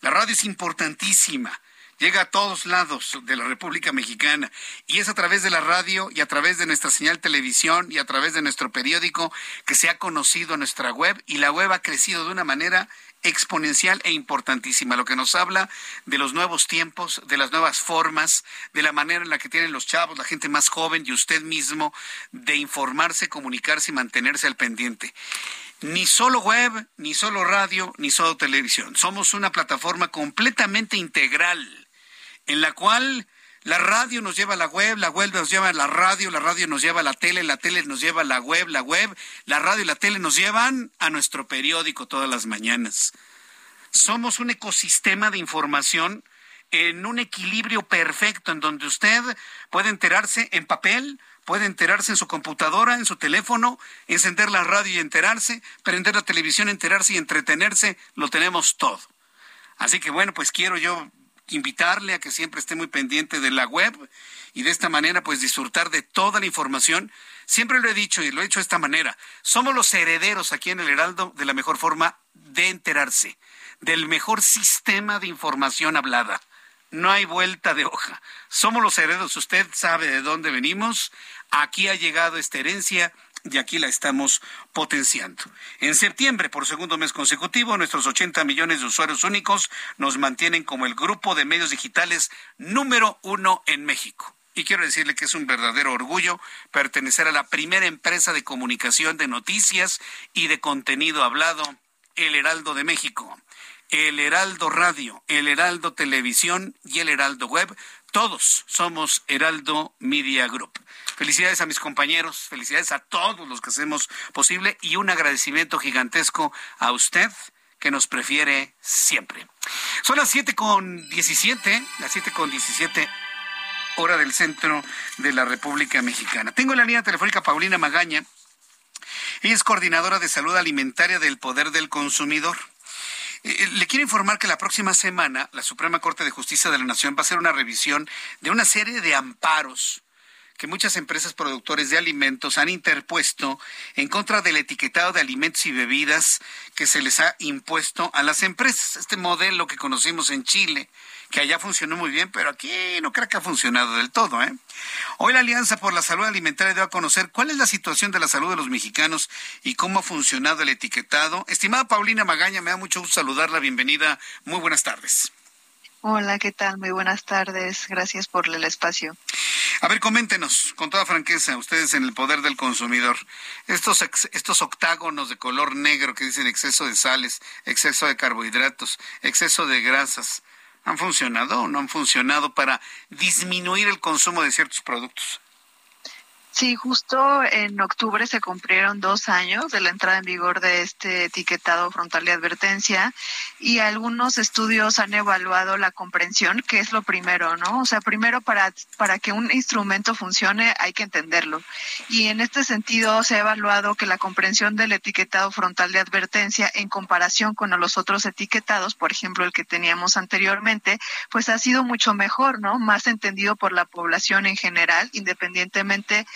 La radio es importantísima llega a todos lados de la República Mexicana y es a través de la radio y a través de nuestra señal televisión y a través de nuestro periódico que se ha conocido nuestra web y la web ha crecido de una manera exponencial e importantísima, lo que nos habla de los nuevos tiempos, de las nuevas formas, de la manera en la que tienen los chavos, la gente más joven y usted mismo de informarse, comunicarse y mantenerse al pendiente. Ni solo web, ni solo radio, ni solo televisión. Somos una plataforma completamente integral en la cual la radio nos lleva a la web, la web nos lleva a la radio, la radio nos lleva a la tele, la tele nos lleva a la web, la web, la radio y la tele nos llevan a nuestro periódico todas las mañanas. Somos un ecosistema de información en un equilibrio perfecto en donde usted puede enterarse en papel, puede enterarse en su computadora, en su teléfono, encender la radio y enterarse, prender la televisión, enterarse y entretenerse, lo tenemos todo. Así que bueno, pues quiero yo invitarle a que siempre esté muy pendiente de la web y de esta manera pues disfrutar de toda la información. Siempre lo he dicho y lo he hecho de esta manera. Somos los herederos aquí en el Heraldo de la mejor forma de enterarse, del mejor sistema de información hablada. No hay vuelta de hoja. Somos los herederos. Usted sabe de dónde venimos. Aquí ha llegado esta herencia y aquí la estamos potenciando. En septiembre, por segundo mes consecutivo, nuestros 80 millones de usuarios únicos nos mantienen como el grupo de medios digitales número uno en México. y quiero decirle que es un verdadero orgullo pertenecer a la primera empresa de comunicación de noticias y de contenido hablado, El Heraldo de México. El Heraldo Radio, El Heraldo Televisión y El Heraldo Web. Todos somos Heraldo Media Group. Felicidades a mis compañeros, felicidades a todos los que hacemos posible y un agradecimiento gigantesco a usted que nos prefiere siempre. Son las siete con diecisiete, las siete con diecisiete hora del centro de la República Mexicana. Tengo en la línea telefónica Paulina Magaña. Ella es coordinadora de salud alimentaria del Poder del Consumidor. Eh, eh, le quiero informar que la próxima semana la Suprema Corte de Justicia de la Nación va a hacer una revisión de una serie de amparos que muchas empresas productores de alimentos han interpuesto en contra del etiquetado de alimentos y bebidas que se les ha impuesto a las empresas. Este modelo que conocimos en Chile, que allá funcionó muy bien, pero aquí no creo que ha funcionado del todo. ¿eh? Hoy la Alianza por la Salud Alimentaria dio a conocer cuál es la situación de la salud de los mexicanos y cómo ha funcionado el etiquetado. Estimada Paulina Magaña, me da mucho gusto saludarla. Bienvenida. Muy buenas tardes.
Hola, ¿qué tal? Muy buenas tardes. Gracias por el espacio.
A ver, coméntenos, con toda franqueza, ustedes en el poder del consumidor, estos, estos octágonos de color negro que dicen exceso de sales, exceso de carbohidratos, exceso de grasas, ¿Han funcionado o no han funcionado para disminuir el consumo de ciertos productos?
Sí, justo en octubre se cumplieron dos años de la entrada en vigor de este etiquetado frontal de advertencia y algunos estudios han evaluado la comprensión, que es lo primero, ¿no? O sea, primero para, para que un instrumento funcione hay que entenderlo. Y en este sentido se ha evaluado que la comprensión del etiquetado frontal de advertencia en comparación con los otros etiquetados, por ejemplo, el que teníamos anteriormente, pues ha sido mucho mejor, ¿no? Más entendido por la población en general, independientemente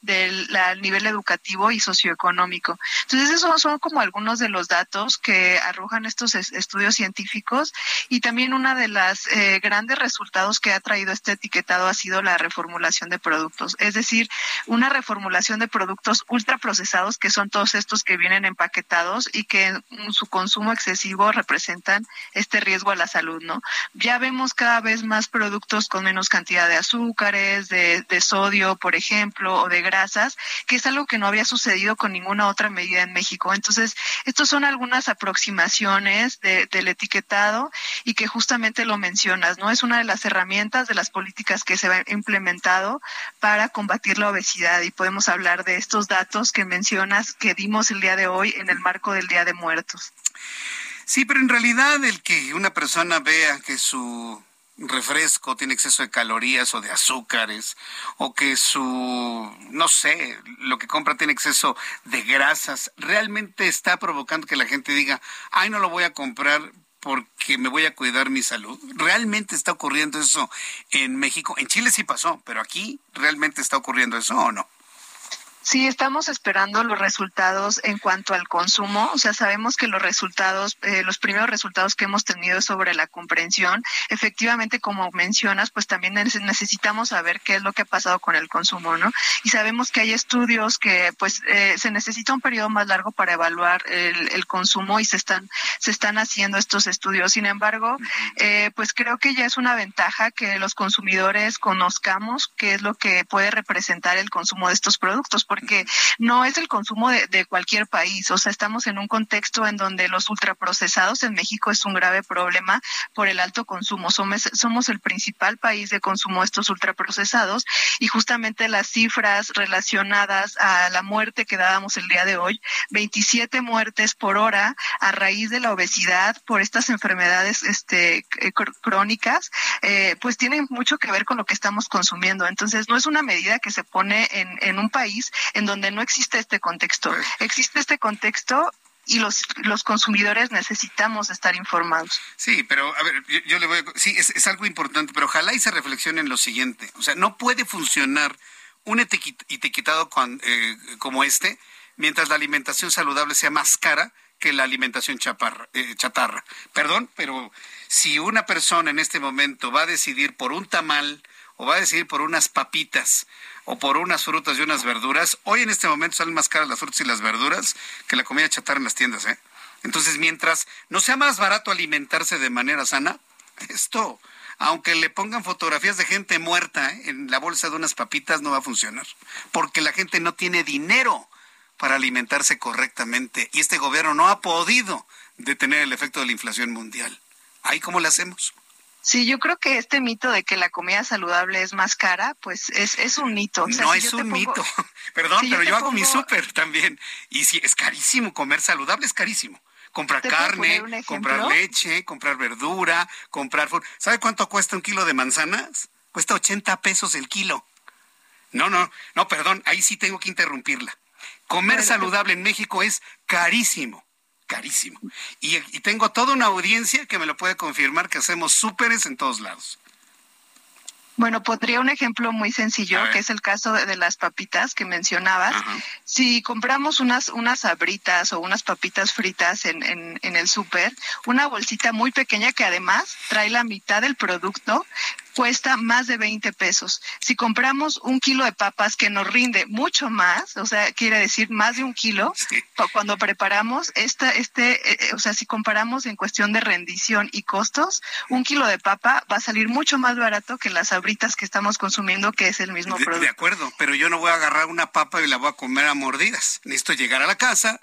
del nivel educativo y socioeconómico. Entonces, esos son como algunos de los datos que arrojan estos estudios científicos y también una de las eh, grandes resultados que ha traído este etiquetado ha sido la reformulación de productos, es decir, una reformulación de productos ultraprocesados que son todos estos que vienen empaquetados y que en su consumo excesivo representan este riesgo a la salud, ¿no? Ya vemos cada vez más productos con menos cantidad de azúcares, de, de sodio, por ejemplo, o de grasas, que es algo que no había sucedido con ninguna otra medida en México. Entonces, estos son algunas aproximaciones del etiquetado y que justamente lo mencionas, ¿no? Es una de las herramientas de las políticas que se ha implementado para combatir la obesidad y podemos hablar de estos datos que mencionas que dimos el día de hoy en el marco del Día de Muertos.
Sí, pero en realidad el que una persona vea que su refresco tiene exceso de calorías o de azúcares, o que su, no sé, lo que compra tiene exceso de grasas, realmente está provocando que la gente diga, ay, no lo voy a comprar porque me voy a cuidar mi salud. ¿Realmente está ocurriendo eso en México? En Chile sí pasó, pero aquí realmente está ocurriendo eso o no?
Sí, estamos esperando los resultados en cuanto al consumo. O sea, sabemos que los resultados, eh, los primeros resultados que hemos tenido sobre la comprensión, efectivamente, como mencionas, pues también necesitamos saber qué es lo que ha pasado con el consumo, ¿no? Y sabemos que hay estudios que, pues, eh, se necesita un periodo más largo para evaluar el, el, consumo y se están, se están haciendo estos estudios. Sin embargo, eh, pues creo que ya es una ventaja que los consumidores conozcamos qué es lo que puede representar el consumo de estos productos porque no es el consumo de, cualquier país. O sea, estamos en un contexto en donde los ultraprocesados en México es un grave problema por el alto consumo. Somos, somos el principal país de consumo de estos ultraprocesados y justamente las cifras relacionadas a la muerte que dábamos el día de hoy, 27 muertes por hora a raíz de la obesidad por estas enfermedades este, eh, crónicas, eh, pues tienen mucho que ver con lo que estamos consumiendo. Entonces, no es una medida que se pone en, en un país en donde no existe este contexto. Existe este contexto y los, los consumidores necesitamos estar informados.
Sí, pero a ver, yo, le voy a... Sí, es, algo importante, pero ojalá y se reflexione en lo siguiente. O sea, no puede funcionar un etiquetado eh, como este mientras la alimentación saludable sea más cara que la alimentación chaparra, eh, chatarra. Perdón, pero si una persona en este momento va a decidir por un tamal o va a decidir por unas papitas o por unas frutas y unas verduras, hoy en este momento salen más caras las frutas y las verduras que la comida chatarra en las tiendas, ¿eh? Entonces, mientras no sea más barato alimentarse de manera sana, esto aunque le pongan fotografías de gente muerta ¿eh? en la bolsa de unas papitas, no va a funcionar, porque la gente no tiene dinero para alimentarse correctamente y este gobierno no ha podido detener el efecto de la inflación mundial. ¿Ahí cómo le hacemos?
Sí, yo creo que este mito de que la comida saludable es más cara, pues es, es un mito.
no es un mito. *laughs* Perdón, pero yo, hago mi súper también. Y sí, es carísimo comer saludable, es carísimo. Comprar carne, comprar leche, comprar verdura, comprar... ¿Sabe cuánto cuesta un kilo de manzanas? Cuesta 80 pesos el kilo. No, no, no, perdón, ahí sí tengo que interrumpirla. Comer saludable en México es carísimo carísimo. Y, tengo toda una audiencia que me lo puede confirmar que hacemos súperes en todos lados.
Bueno, podría un ejemplo muy sencillo, que es el caso de, las papitas que mencionabas. Si compramos unas, unas abritas o unas papitas fritas en, en, en el súper, una bolsita muy pequeña que además trae la mitad del producto, cuesta más de 20 pesos. Si compramos un kilo de papas que nos rinde mucho más, o sea, quiere decir más de un kilo, cuando preparamos esta, este, eh, eh, o sea, si comparamos en cuestión de rendición y costos, un kilo de papa va a salir mucho más barato que las abritas que estamos consumiendo, que es el mismo producto.
De acuerdo, pero yo no voy a agarrar una papa y la voy a comer a mordidas. Necesito llegar a la casa,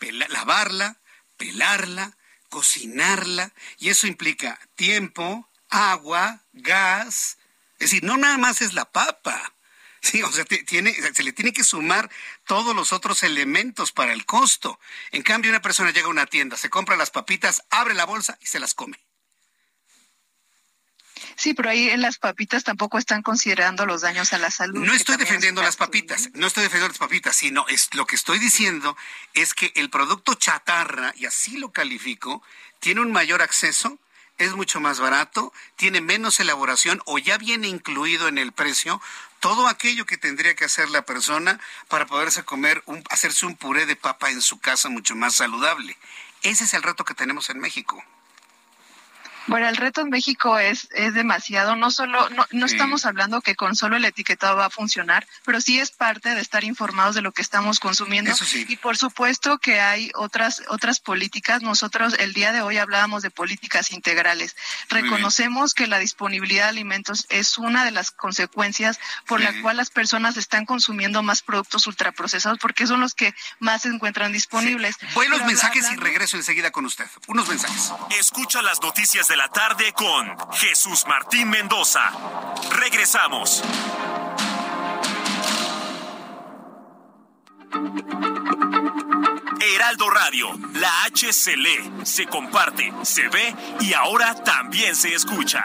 lavarla, pelarla, cocinarla, y eso implica tiempo, agua, gas. Es decir, no nada más es la papa. *laughs* Sí, o sea, tiene, se le tiene que sumar todos los otros elementos para el costo. En cambio, una persona llega a una tienda, se compra las papitas, abre la bolsa y se las come.
Sí, pero ahí en las papitas tampoco están considerando los daños a la salud.
No estoy defendiendo las papitas, no estoy defendiendo las papitas, sino es lo que estoy diciendo es que el producto chatarra, y así lo califico, tiene un mayor acceso es mucho más barato, tiene menos elaboración o ya viene incluido en el precio todo aquello que tendría que hacer la persona para poderse comer, un, hacerse un puré de papa en su casa mucho más saludable. Ese es el reto que tenemos en México.
Bueno, el reto en México es, es demasiado. No solo, no, no estamos hablando que con solo el etiquetado va a funcionar, pero sí es parte de estar informados de lo que estamos consumiendo. Y por supuesto que hay otras, otras políticas. Nosotros el día de hoy hablábamos de políticas integrales. Reconocemos que la disponibilidad de alimentos es una de las consecuencias por la cual las personas están consumiendo más productos ultraprocesados porque son los que más se encuentran disponibles.
Voy a los mensajes y regreso enseguida con usted. Unos mensajes.
Escucha las noticias de la tarde con Jesús Martín Mendoza. Regresamos. Heraldo Radio, la H se lee, se comparte, se ve y ahora también se escucha.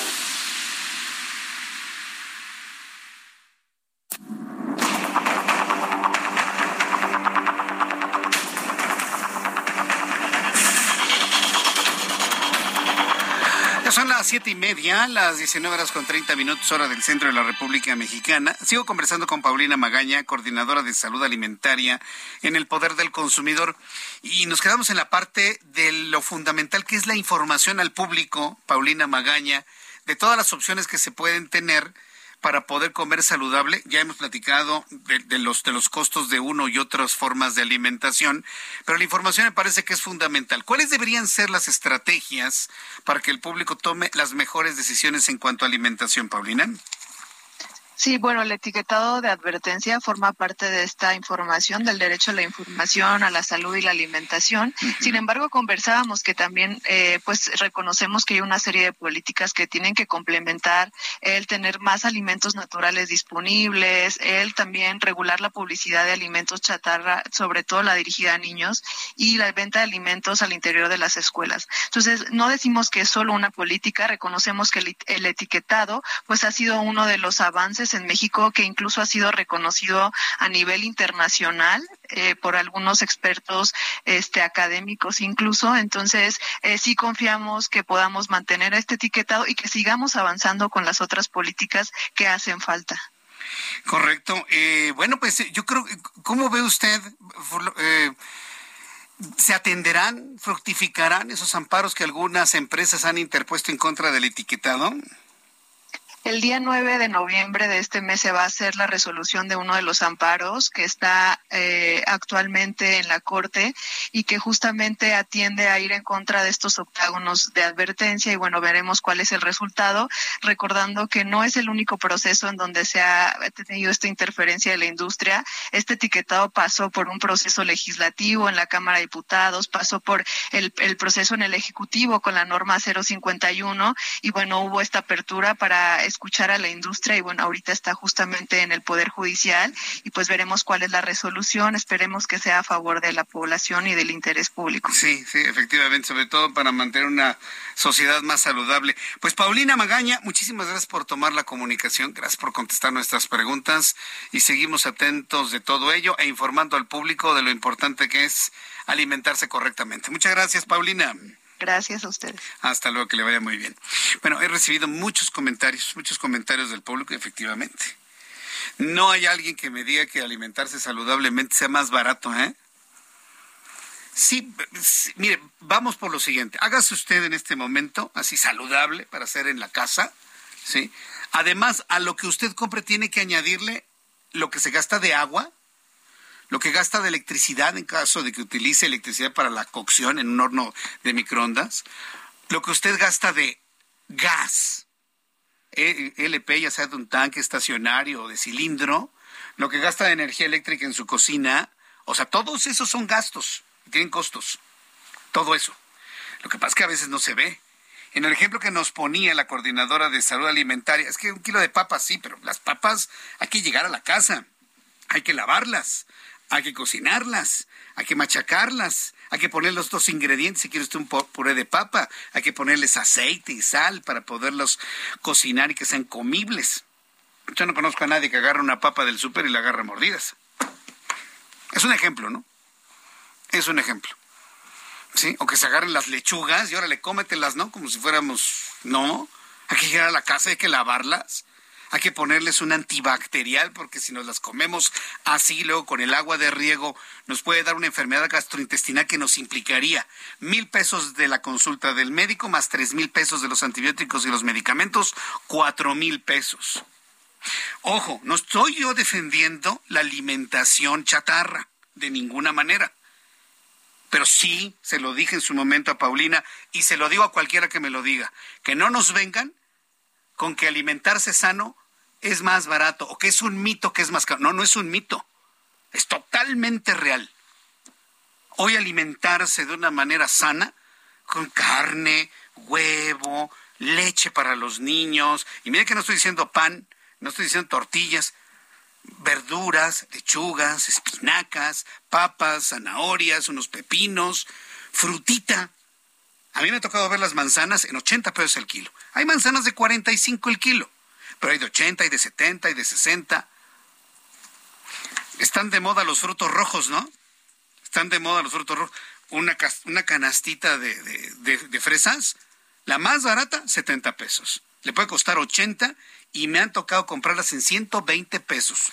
Siete y media, las 19 horas con 30 minutos, hora del centro de la República Mexicana. Sigo conversando con Paulina Magaña, coordinadora de salud alimentaria en el Poder del Consumidor. Y nos quedamos en la parte de lo fundamental que es la información al público, Paulina Magaña, de todas las opciones que se pueden tener para poder comer saludable. Ya hemos platicado de, los, de los costos de uno y otras formas de alimentación, pero la información me parece que es fundamental. ¿Cuáles deberían ser las estrategias para que el público tome las mejores decisiones en cuanto a alimentación, Paulina?
Sí, bueno, el etiquetado de advertencia forma parte de esta información, del derecho a la información, a la salud y la alimentación. Sin embargo, conversábamos que también, eh, pues, reconocemos que hay una serie de políticas que tienen que complementar el tener más alimentos naturales disponibles, el también regular la publicidad de alimentos chatarra, sobre todo la dirigida a niños, y la venta de alimentos al interior de las escuelas. Entonces, no decimos que es solo una política, reconocemos que el, el etiquetado, pues, ha sido uno de los avances en México que incluso ha sido reconocido a nivel internacional eh, por algunos expertos este, académicos incluso. Entonces, eh, sí confiamos que podamos mantener este etiquetado y que sigamos avanzando con las otras políticas que hacen falta.
Correcto. Eh, bueno, pues yo creo, ¿cómo ve usted? ¿Se atenderán, fructificarán esos amparos que algunas empresas han interpuesto en contra del etiquetado?
El día 9 de noviembre de este mes se va a hacer la resolución de uno de los amparos que está eh, actualmente en la Corte y que justamente atiende a ir en contra de estos octágonos de advertencia y bueno, veremos cuál es el resultado, recordando que no es el único proceso en donde se ha tenido esta interferencia de la industria. Este etiquetado pasó por un proceso legislativo en la Cámara de Diputados, pasó por el, el proceso en el Ejecutivo con la norma 051 y bueno, hubo esta apertura para escuchar a la industria y bueno, ahorita está justamente en el Poder Judicial y pues veremos cuál es la resolución, esperemos que sea a favor de la población y del interés público.
Sí, sí, efectivamente, sobre todo para mantener una sociedad más saludable. Pues Paulina Magaña, muchísimas gracias por tomar la comunicación, gracias por contestar nuestras preguntas y seguimos atentos de todo ello e informando al público de lo importante que es alimentarse correctamente. Muchas gracias, Paulina.
Gracias a ustedes.
Hasta luego, que le vaya muy bien. Bueno, he recibido muchos comentarios, muchos comentarios del público, efectivamente. No hay alguien que me diga que alimentarse saludablemente sea más barato, ¿eh? Sí, mire, vamos por lo siguiente. Hágase usted en este momento así saludable para hacer en la casa, ¿sí? Además, a lo que usted compre tiene que añadirle lo que se gasta de agua, lo que gasta de electricidad en caso de que utilice electricidad para la cocción en un horno de microondas, lo que usted gasta de gas, e, LP, ya sea de un tanque estacionario o de cilindro, lo que gasta de energía eléctrica en su cocina, o sea, todos esos son gastos, tienen costos, todo eso. Lo que pasa es que a veces no se ve. En el ejemplo que nos ponía la coordinadora de salud alimentaria, es que un kilo de papas sí, pero las papas hay que llegar a la casa, hay que lavarlas, hay que cocinarlas, hay que machacarlas, hay que poner los dos ingredientes, si quieres usted un puré de papa, hay que ponerles aceite y sal para poderlos cocinar y que sean comibles. Yo no conozco a nadie que agarre una papa del súper y la agarre mordidas. Es un ejemplo, ¿no? Es un ejemplo. ¿Sí? O que se agarren las lechugas y ahora le cómetelas, ¿no? Como si fuéramos, no. Hay que llegar a la casa, hay que lavarlas hay que ponerles un antibacterial porque si nos las comemos así, luego con el agua de riego, nos puede dar una enfermedad gastrointestinal que nos implicaría mil pesos de la consulta del médico más tres mil pesos de los antibióticos y los medicamentos, cuatro mil pesos. Ojo, no estoy yo defendiendo la alimentación chatarra, de ninguna manera. Pero sí, se lo dije en su momento a Paulina y se lo digo a cualquiera que me lo diga, que no nos vengan con que alimentarse sano es más barato o que es un mito que es más caro. No, no es un mito. Es totalmente real. Hoy alimentarse de una manera sana, con carne, huevo, leche para los niños, y mire que no estoy diciendo pan, no estoy diciendo tortillas, verduras, lechugas, espinacas, papas, zanahorias, unos pepinos, frutita. A mí me ha tocado ver las manzanas en 80 pesos el kilo. Hay manzanas de 45 el kilo pero hay de 80, y de 70, y de 60. Están de moda los frutos rojos, ¿no? Están de moda los frutos rojos. Una, una canastita de, de, fresas, la más barata, 70 pesos. Le puede costar 80 y me han tocado comprarlas en 120 pesos.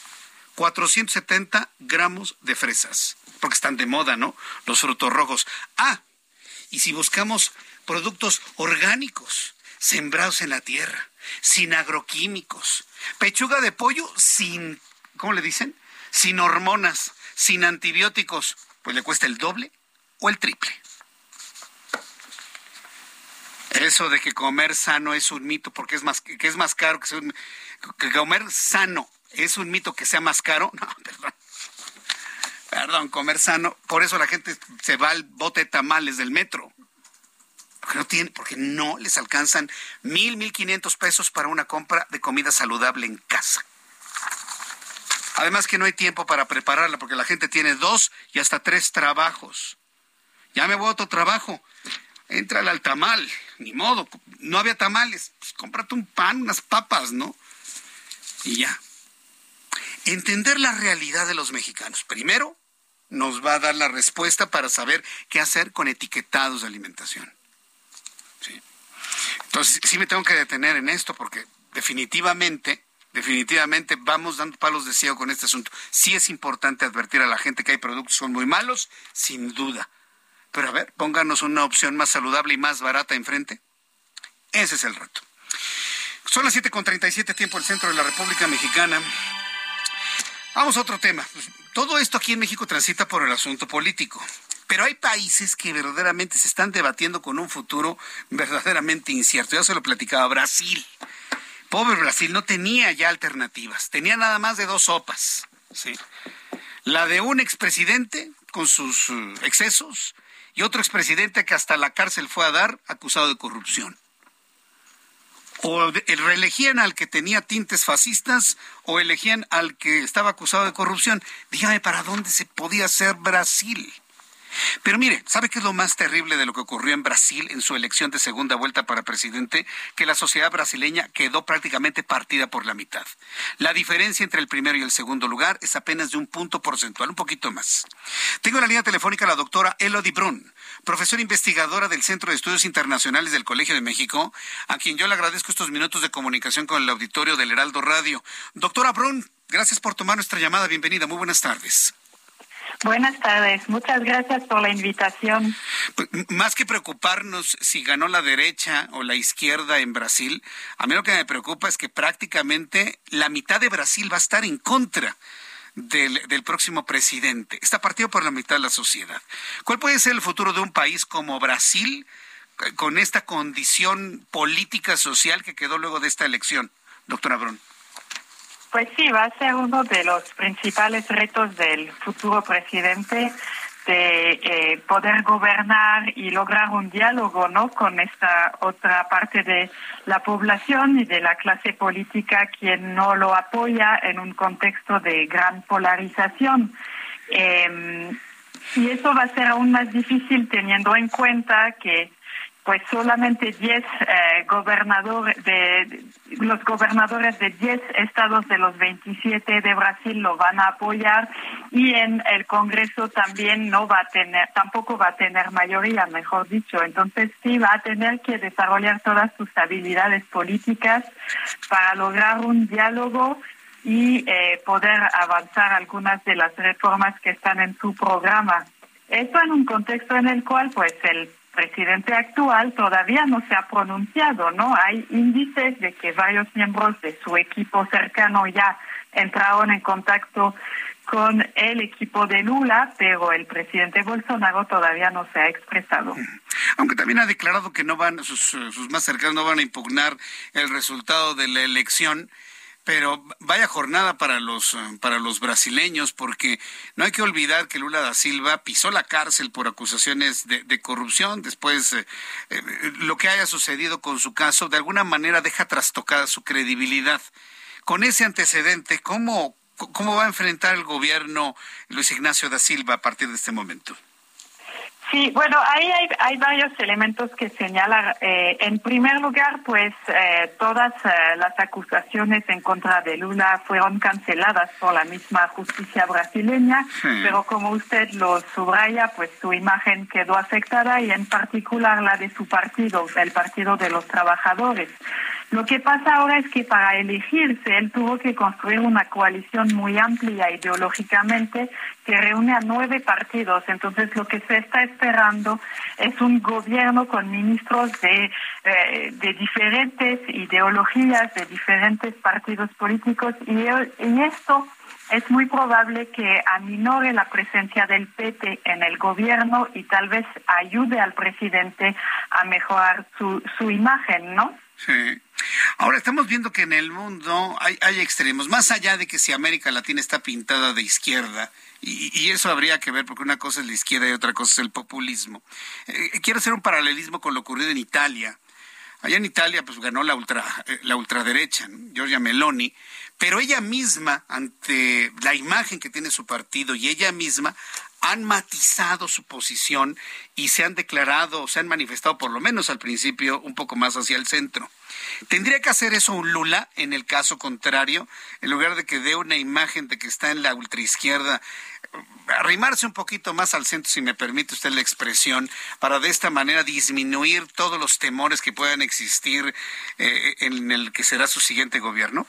470 gramos de fresas, porque están de moda, ¿no? Los frutos rojos. Ah, y si buscamos productos orgánicos, sembrados en la tierra, sin agroquímicos. Pechuga de pollo sin, ¿cómo le dicen? Sin hormonas, sin antibióticos. Pues le cuesta el doble o el triple. Eso de que comer sano es un mito porque es más, que es más caro que, que comer sano es un mito que sea más caro. *laughs* No, perdón. Perdón, comer sano. Por eso la gente se va al bote de tamales del metro. Porque no, tiene, porque no les alcanzan mil, mil quinientos pesos para una compra de comida saludable en casa. Además que no hay tiempo para prepararla porque la gente tiene dos y hasta tres trabajos. Ya me voy a otro trabajo. Entra al tamal. Ni modo. No había tamales. Pues cómprate un pan, unas papas, ¿no? Y ya. Entender la realidad de los mexicanos. Primero, nos va a dar la respuesta para saber qué hacer con etiquetados de alimentación. Entonces, sí me tengo que detener en esto porque definitivamente, definitivamente vamos dando palos de ciego con este asunto. Sí es importante advertir a la gente que hay productos que son muy malos, sin duda. Pero a ver, pónganos una opción más saludable y más barata enfrente. Ese es el reto. Son las 7.37 tiempo el centro de la República Mexicana. Vamos a otro tema. Todo esto aquí en México transita por el asunto político. Pero hay países que verdaderamente se están debatiendo con un futuro verdaderamente incierto. Ya se lo platicaba Brasil. Pobre Brasil no tenía ya alternativas. Tenía nada más de dos sopas. ¿sí? La de un expresidente con sus eh, excesos y otro expresidente que hasta la cárcel fue a dar acusado de corrupción o reelegían al que tenía tintes fascistas o elegían al que estaba acusado de corrupción. Dígame, ¿para dónde se podía hacer Brasil? Pero mire, ¿sabe qué es lo más terrible de lo que ocurrió en Brasil en su elección de segunda vuelta para presidente? Que la sociedad brasileña quedó prácticamente partida por la mitad. La diferencia entre el primero y el segundo lugar es apenas de un punto porcentual, un poquito más. Tengo en la línea telefónica a la doctora Elodie Brun, profesora investigadora del Centro de Estudios Internacionales del Colegio de México, a quien yo le agradezco estos minutos de comunicación con el auditorio del Heraldo Radio. Doctora Brun, gracias por tomar nuestra llamada. Bienvenida. Muy buenas tardes.
Buenas tardes, muchas gracias por la invitación.
Pues, más que preocuparnos si ganó la derecha o la izquierda en Brasil, a mí lo que me preocupa es que prácticamente la mitad de Brasil va a estar en contra del, del, próximo presidente. Está partido por la mitad de la sociedad. ¿Cuál puede ser el futuro de un país como Brasil eh, con esta condición política social que quedó luego de esta elección, doctora Brun?
Pues sí, va a ser uno de los principales retos del futuro presidente de eh, poder gobernar y lograr un diálogo no con esta otra parte de la población y de la clase política quien no lo apoya en un contexto de gran polarización. Eh, y eso va a ser aún más difícil teniendo en cuenta que pues solamente 10 eh, gobernadores de los gobernadores de 10 estados de los 27 de Brasil lo van a apoyar y en el Congreso también no va a tener tampoco va a tener mayoría, mejor dicho. Entonces sí va a tener que desarrollar todas sus habilidades políticas para lograr un diálogo y eh, poder avanzar algunas de las reformas que están en su programa. Esto en un contexto en el cual pues el presidente actual todavía no se ha pronunciado, ¿no? Hay índices de que varios miembros de su equipo cercano ya entraron en contacto con el equipo de Lula, pero el presidente Bolsonaro todavía no se ha expresado.
Aunque también ha declarado que no van, sus, sus más cercanos no van a impugnar el resultado de la elección. Pero vaya jornada para los para los brasileños, porque no hay que olvidar que Lula da Silva pisó la cárcel por acusaciones de, corrupción. Después, eh, eh, lo que haya sucedido con su caso, de alguna manera deja trastocada su credibilidad. Con ese antecedente, ¿cómo, cómo va a enfrentar el gobierno Luis Ignacio da Silva a partir de este momento?
Sí, bueno, ahí hay, hay varios elementos que señalan. Eh, en primer lugar, pues eh, todas eh, las acusaciones en contra de Lula fueron canceladas por la misma justicia brasileña, pero como usted lo subraya, pues su imagen quedó afectada y en particular la de su partido, el Partido de los Trabajadores. Lo que pasa ahora es que para elegirse él tuvo que construir una coalición muy amplia ideológicamente que reúne a nueve partidos. Entonces lo que se está esperando es un gobierno con ministros de, eh, de diferentes ideologías, de diferentes partidos políticos y, y esto es muy probable que aminore la presencia del PT en el gobierno y tal vez ayude al presidente a mejorar su, su imagen, ¿no?
Sí. Ahora estamos viendo que en el mundo hay, extremos, más allá de que si América Latina está pintada de izquierda, y, eso habría que ver porque una cosa es la izquierda y otra cosa es el populismo. Eh, quiero hacer un paralelismo con lo ocurrido en Italia. Allá en Italia pues ganó la ultra eh, la ultraderecha. Giorgia Meloni, pero ella misma, ante la imagen que tiene su partido y ella misma, han matizado su posición y se han declarado, se han manifestado por lo menos al principio un poco más hacia el centro. ¿Tendría que hacer eso un Lula en el caso contrario, en lugar de que dé una imagen de que está en la ultraizquierda, arrimarse un poquito más al centro, si me permite usted la expresión, para de esta manera disminuir todos los temores que puedan existir eh, en el que será su siguiente gobierno?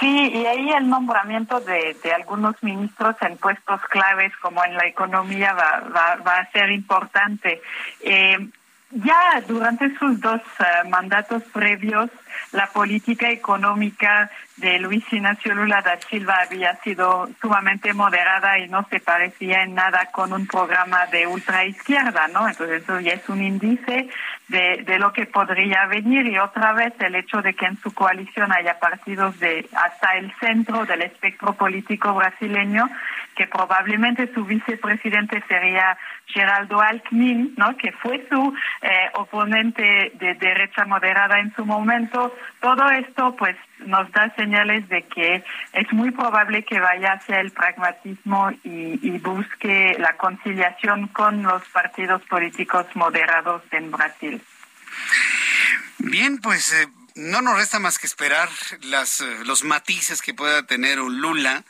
Sí, y ahí el nombramiento de, de, algunos ministros en puestos claves como en la economía va, va, va a ser importante. Eh, ya durante sus dos uh, mandatos previos, la política económica de Luis Ignacio Lula da Silva había sido sumamente moderada y no se parecía en nada con un programa de ultraizquierda, ¿no? Entonces eso ya es un índice de, de lo que podría venir y otra vez el hecho de que en su coalición haya partidos de hasta el centro del espectro político brasileño, que probablemente su vicepresidente sería Geraldo Alckmin, ¿no? Que fue su eh, oponente de derecha moderada en su momento. Todo esto, pues, nos da señales de que es muy probable que vaya hacia el pragmatismo y, y busque la conciliación con los partidos políticos moderados en Brasil.
Bien, pues eh, no nos resta más que esperar las, eh, los matices que pueda tener un Lula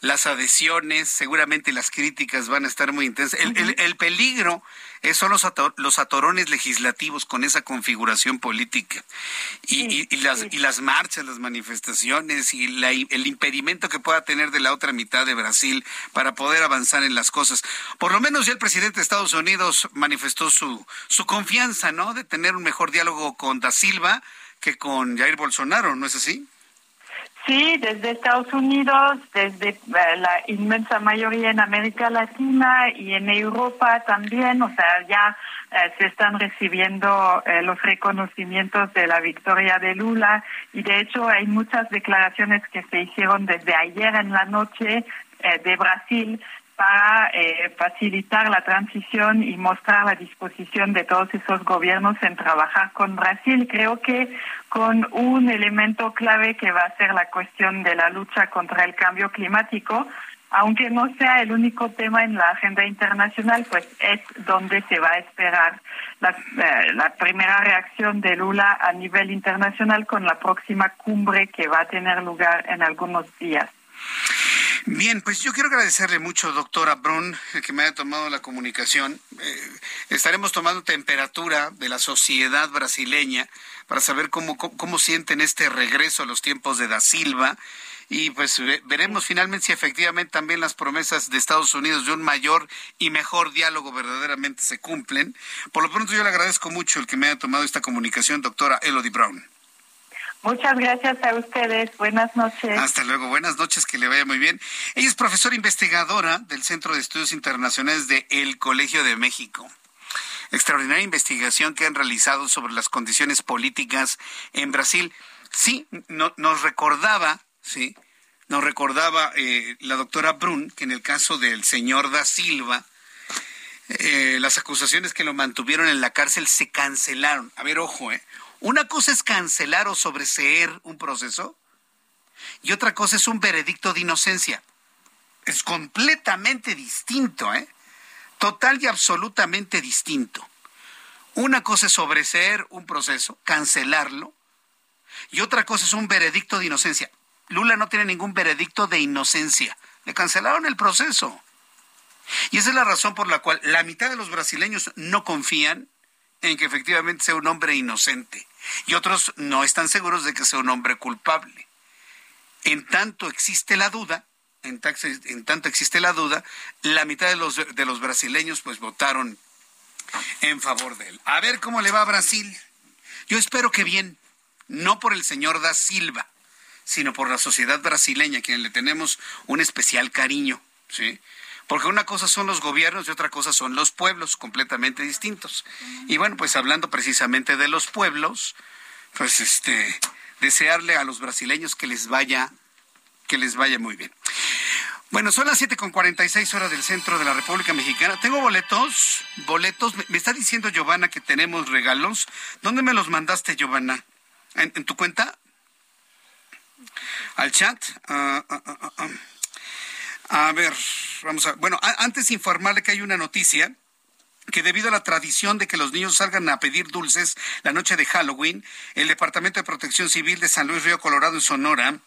las adhesiones, seguramente las críticas van a estar muy intensas. El, el, el peligro es, son los, ator, los atorones legislativos con esa configuración política y, sí, y, y las, sí. y las marchas, las manifestaciones y la, el impedimento que pueda tener de la otra mitad de Brasil para poder avanzar en las cosas. Por lo menos ya el presidente de Estados Unidos manifestó su, su confianza, ¿no? De tener un mejor diálogo con Da Silva que con Jair Bolsonaro, ¿no es así?
Sí, desde Estados Unidos, desde uh, la inmensa mayoría en América Latina y en Europa también, o sea, ya uh, se están recibiendo uh, los reconocimientos de la victoria de Lula. Y de hecho hay muchas declaraciones que se hicieron desde ayer en la noche de Brasil para eh, facilitar la transición y mostrar la disposición de todos esos gobiernos en trabajar con Brasil. Creo que con un elemento clave que va a ser la cuestión de la lucha contra el cambio climático, aunque no sea el único tema en la agenda internacional, pues es donde se va a esperar la, eh, la, primera reacción de Lula a nivel internacional con la próxima cumbre que va a tener lugar en algunos días.
Bien, pues yo quiero agradecerle mucho, doctora Brun, que me haya tomado la comunicación. Eh, estaremos tomando temperatura de la sociedad brasileña para saber cómo, cómo, cómo, sienten este regreso a los tiempos de Da Silva. Y pues veremos finalmente si efectivamente también las promesas de Estados Unidos de un mayor y mejor diálogo verdaderamente se cumplen. Por lo pronto yo le agradezco mucho el que me haya tomado esta comunicación, doctora Elodie Brown.
Muchas gracias a ustedes. Buenas noches.
Hasta luego. Buenas noches. Que le vaya muy bien. Ella es profesora investigadora del Centro de Estudios Internacionales de El Colegio de México. Extraordinaria investigación que han realizado sobre las condiciones políticas en Brasil. Sí, no, nos recordaba, sí, nos recordaba eh, la doctora Brun que en el caso del señor da Silva, eh, las acusaciones que lo mantuvieron en la cárcel se cancelaron. A ver, ojo, eh una cosa es cancelar o sobreseer un proceso y otra cosa es un veredicto de inocencia. Es completamente distinto, ¿eh? Total y absolutamente distinto. Una cosa es sobreseer un proceso, cancelarlo, y otra cosa es un veredicto de inocencia. Lula no tiene ningún veredicto de inocencia. Le cancelaron el proceso. Y esa es la razón por la cual la mitad de los brasileños no confían en que efectivamente sea un hombre inocente. Y otros no están seguros de que sea un hombre culpable. En tanto existe la duda, en, tanto existe la duda, la mitad de los, de los brasileños pues votaron en favor de él. A ver cómo le va a Brasil. Yo espero que bien, no por el señor da Silva, sino por la sociedad brasileña, a quien le tenemos un especial cariño, ¿sí? Porque una cosa son los gobiernos y otra cosa son los pueblos, completamente distintos. Y bueno, pues hablando precisamente de los pueblos, pues este, desearle a los brasileños que les vaya, que les vaya muy bien. Bueno, son las siete con seis horas del centro de la República Mexicana. Tengo boletos, boletos. Me está diciendo Giovanna que tenemos regalos. ¿Dónde me los mandaste, Giovanna? ¿En, tu cuenta? ¿Al chat? Ah, ah, ah, a ver, vamos a. Bueno, antes informarle que hay una noticia que debido a la tradición de que los niños salgan a pedir dulces la noche de Halloween, el Departamento de Protección Civil de San Luis Río Colorado en Sonora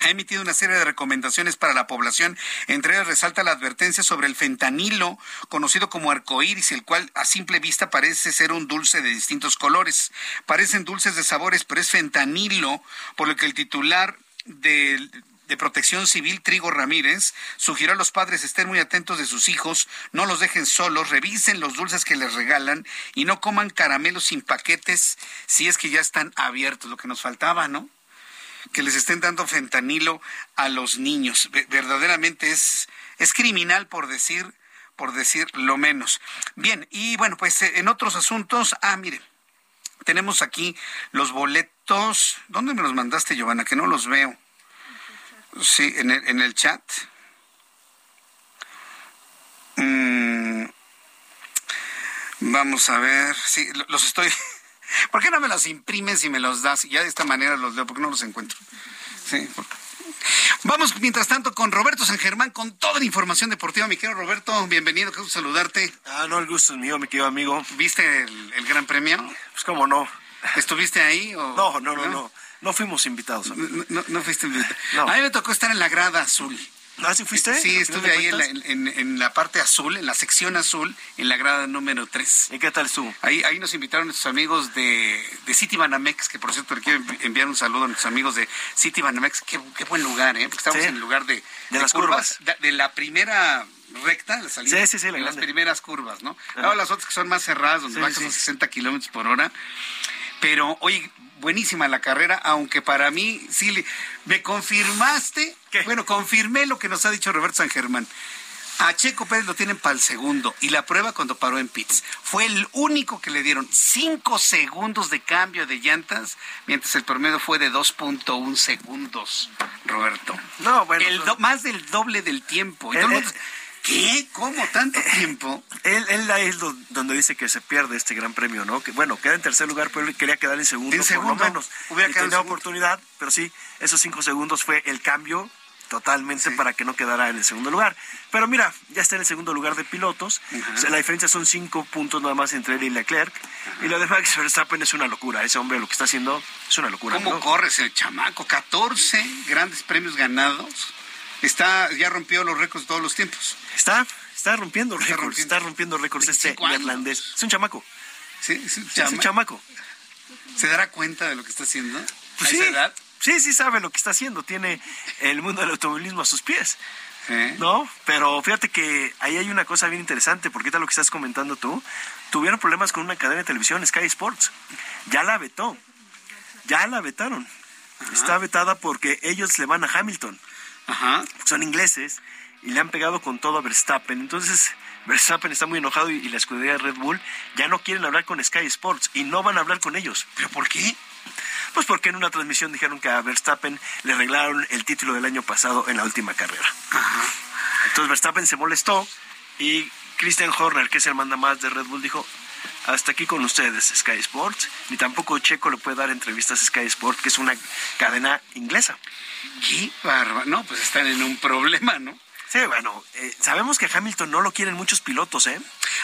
ha emitido una serie de recomendaciones para la población. Entre ellas resalta la advertencia sobre el fentanilo, conocido como arcoíris, el cual a simple vista parece ser un dulce de distintos colores. Parecen dulces de sabores, pero es fentanilo, por lo que el titular de, de Protección Civil, Trigo Ramírez, sugirió a los padres estén muy atentos de sus hijos, no los dejen solos, revisen los dulces que les regalan y no coman caramelos sin paquetes si es que ya están abiertos, lo que nos faltaba, ¿no? que les estén dando fentanilo a los niños. Verdaderamente es, es criminal por decir, por decir lo menos. Bien, y bueno, pues eh, en otros asuntos, ah, mire, tenemos aquí los boletos. ¿Dónde me los mandaste, Giovanna? Que no los veo. Sí, en el, en el chat. Mm, vamos a ver. Sí, los estoy. *laughs* ¿Por qué no me los imprimes y me los das? Ya de esta manera los leo, porque no los encuentro. Sí, Vamos, mientras tanto, con Roberto San Germán, con toda la información deportiva. Mi querido Roberto, bienvenido, qué gusto saludarte.
Ah, no, el gusto es mío, mi querido amigo.
¿Viste el, Gran Premio?
Pues cómo no.
¿Estuviste ahí?
O, no, no, no, no, no. Fuimos invitados.
No, no, fuiste invitado. *laughs* A mí me tocó estar en la grada azul.
¿Ah, sí fuiste?
Sí, estuve ahí en la, en, la, parte azul, en la sección azul, en la grada número 3.
¿Y qué tal estuvo?
Ahí, ahí nos invitaron nuestros amigos de, de City Banamex, que por cierto le quiero enviar un saludo a nuestros amigos de City Banamex. Qué, qué buen lugar, ¿eh? Porque estamos en el lugar de,
de, las curvas.
De, la primera recta, la salida.
Sí, sí, sí,
las primeras curvas, ¿no? Ahora las otras que son más cerradas, donde bajas a 60 kilómetros por hora. Pero, oye, buenísima la carrera, aunque para mí sí me confirmaste, bueno, confirmé lo que nos ha dicho Roberto San Germán. A Checo Pérez lo tienen para el segundo y la prueba cuando paró en pits. Fue el único que le dieron cinco segundos de cambio de llantas, mientras el promedio fue de 2.1 segundos, Roberto.
No, bueno.
Más del doble del tiempo. ¿Qué? ¿Cómo? ¿Tanto tiempo?
Él, él es donde dice que se pierde este gran premio, ¿no? Que bueno, queda en tercer lugar, pero él quería quedar en segundo,
¿En segundo?
por lo menos. Hubiera quedado oportunidad, pero sí, esos cinco segundos fue el cambio totalmente para que no quedara en el segundo lugar. Pero mira, ya está en el segundo lugar de pilotos. la diferencia son cinco puntos nada más entre él y Leclerc. Y lo de *laughs* Max Verstappen es una locura. Ese hombre lo que está haciendo es una locura.
¿Cómo corre ese chamaco? 14 grandes premios ganados. Está, ya rompió los récords de todos los tiempos.
Está, está rompiendo récords, está rompiendo récords este irlandés. Es un chamaco.
Sí, es un, chamaco. ¿Se dará cuenta de lo que está haciendo?
Pues sí, edad? sí, sí sabe lo que está haciendo. Tiene el mundo del automovilismo a sus pies. ¿No? Pero fíjate que ahí hay una cosa bien interesante, porque tal lo que estás comentando tú. Tuvieron problemas con una cadena de televisión, Sky Sports. Ya la vetó. Ya la vetaron. Está vetada porque ellos le van a Hamilton. Son ingleses y le han pegado con todo a Verstappen. Entonces, Verstappen está muy enojado y, la escudería de Red Bull ya no quieren hablar con Sky Sports y no van a hablar con ellos.
¿Pero por qué?
Pues porque en una transmisión dijeron que a Verstappen le arreglaron el título del año pasado en la última carrera. Entonces Verstappen se molestó y Christian Horner, que es el más de Red Bull, dijo, hasta aquí con ustedes, Sky Sports. Ni tampoco Checo le puede dar entrevistas a Sky Sports, que es una cadena inglesa.
Qué barba. No, pues están en un problema, ¿no?
Sí, bueno, eh, sabemos que Hamilton no lo quieren muchos pilotos, ¿eh?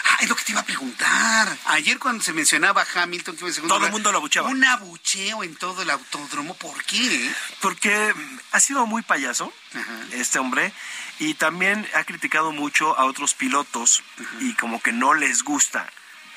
Ah, es lo que te iba a preguntar. Ayer cuando se mencionaba Hamilton, que
segundo todo el mundo lo abucheaba.
Un abucheo en todo el autódromo, ¿por qué?
Porque ha sido muy payaso este hombre y también ha criticado mucho a otros pilotos y como que no les gusta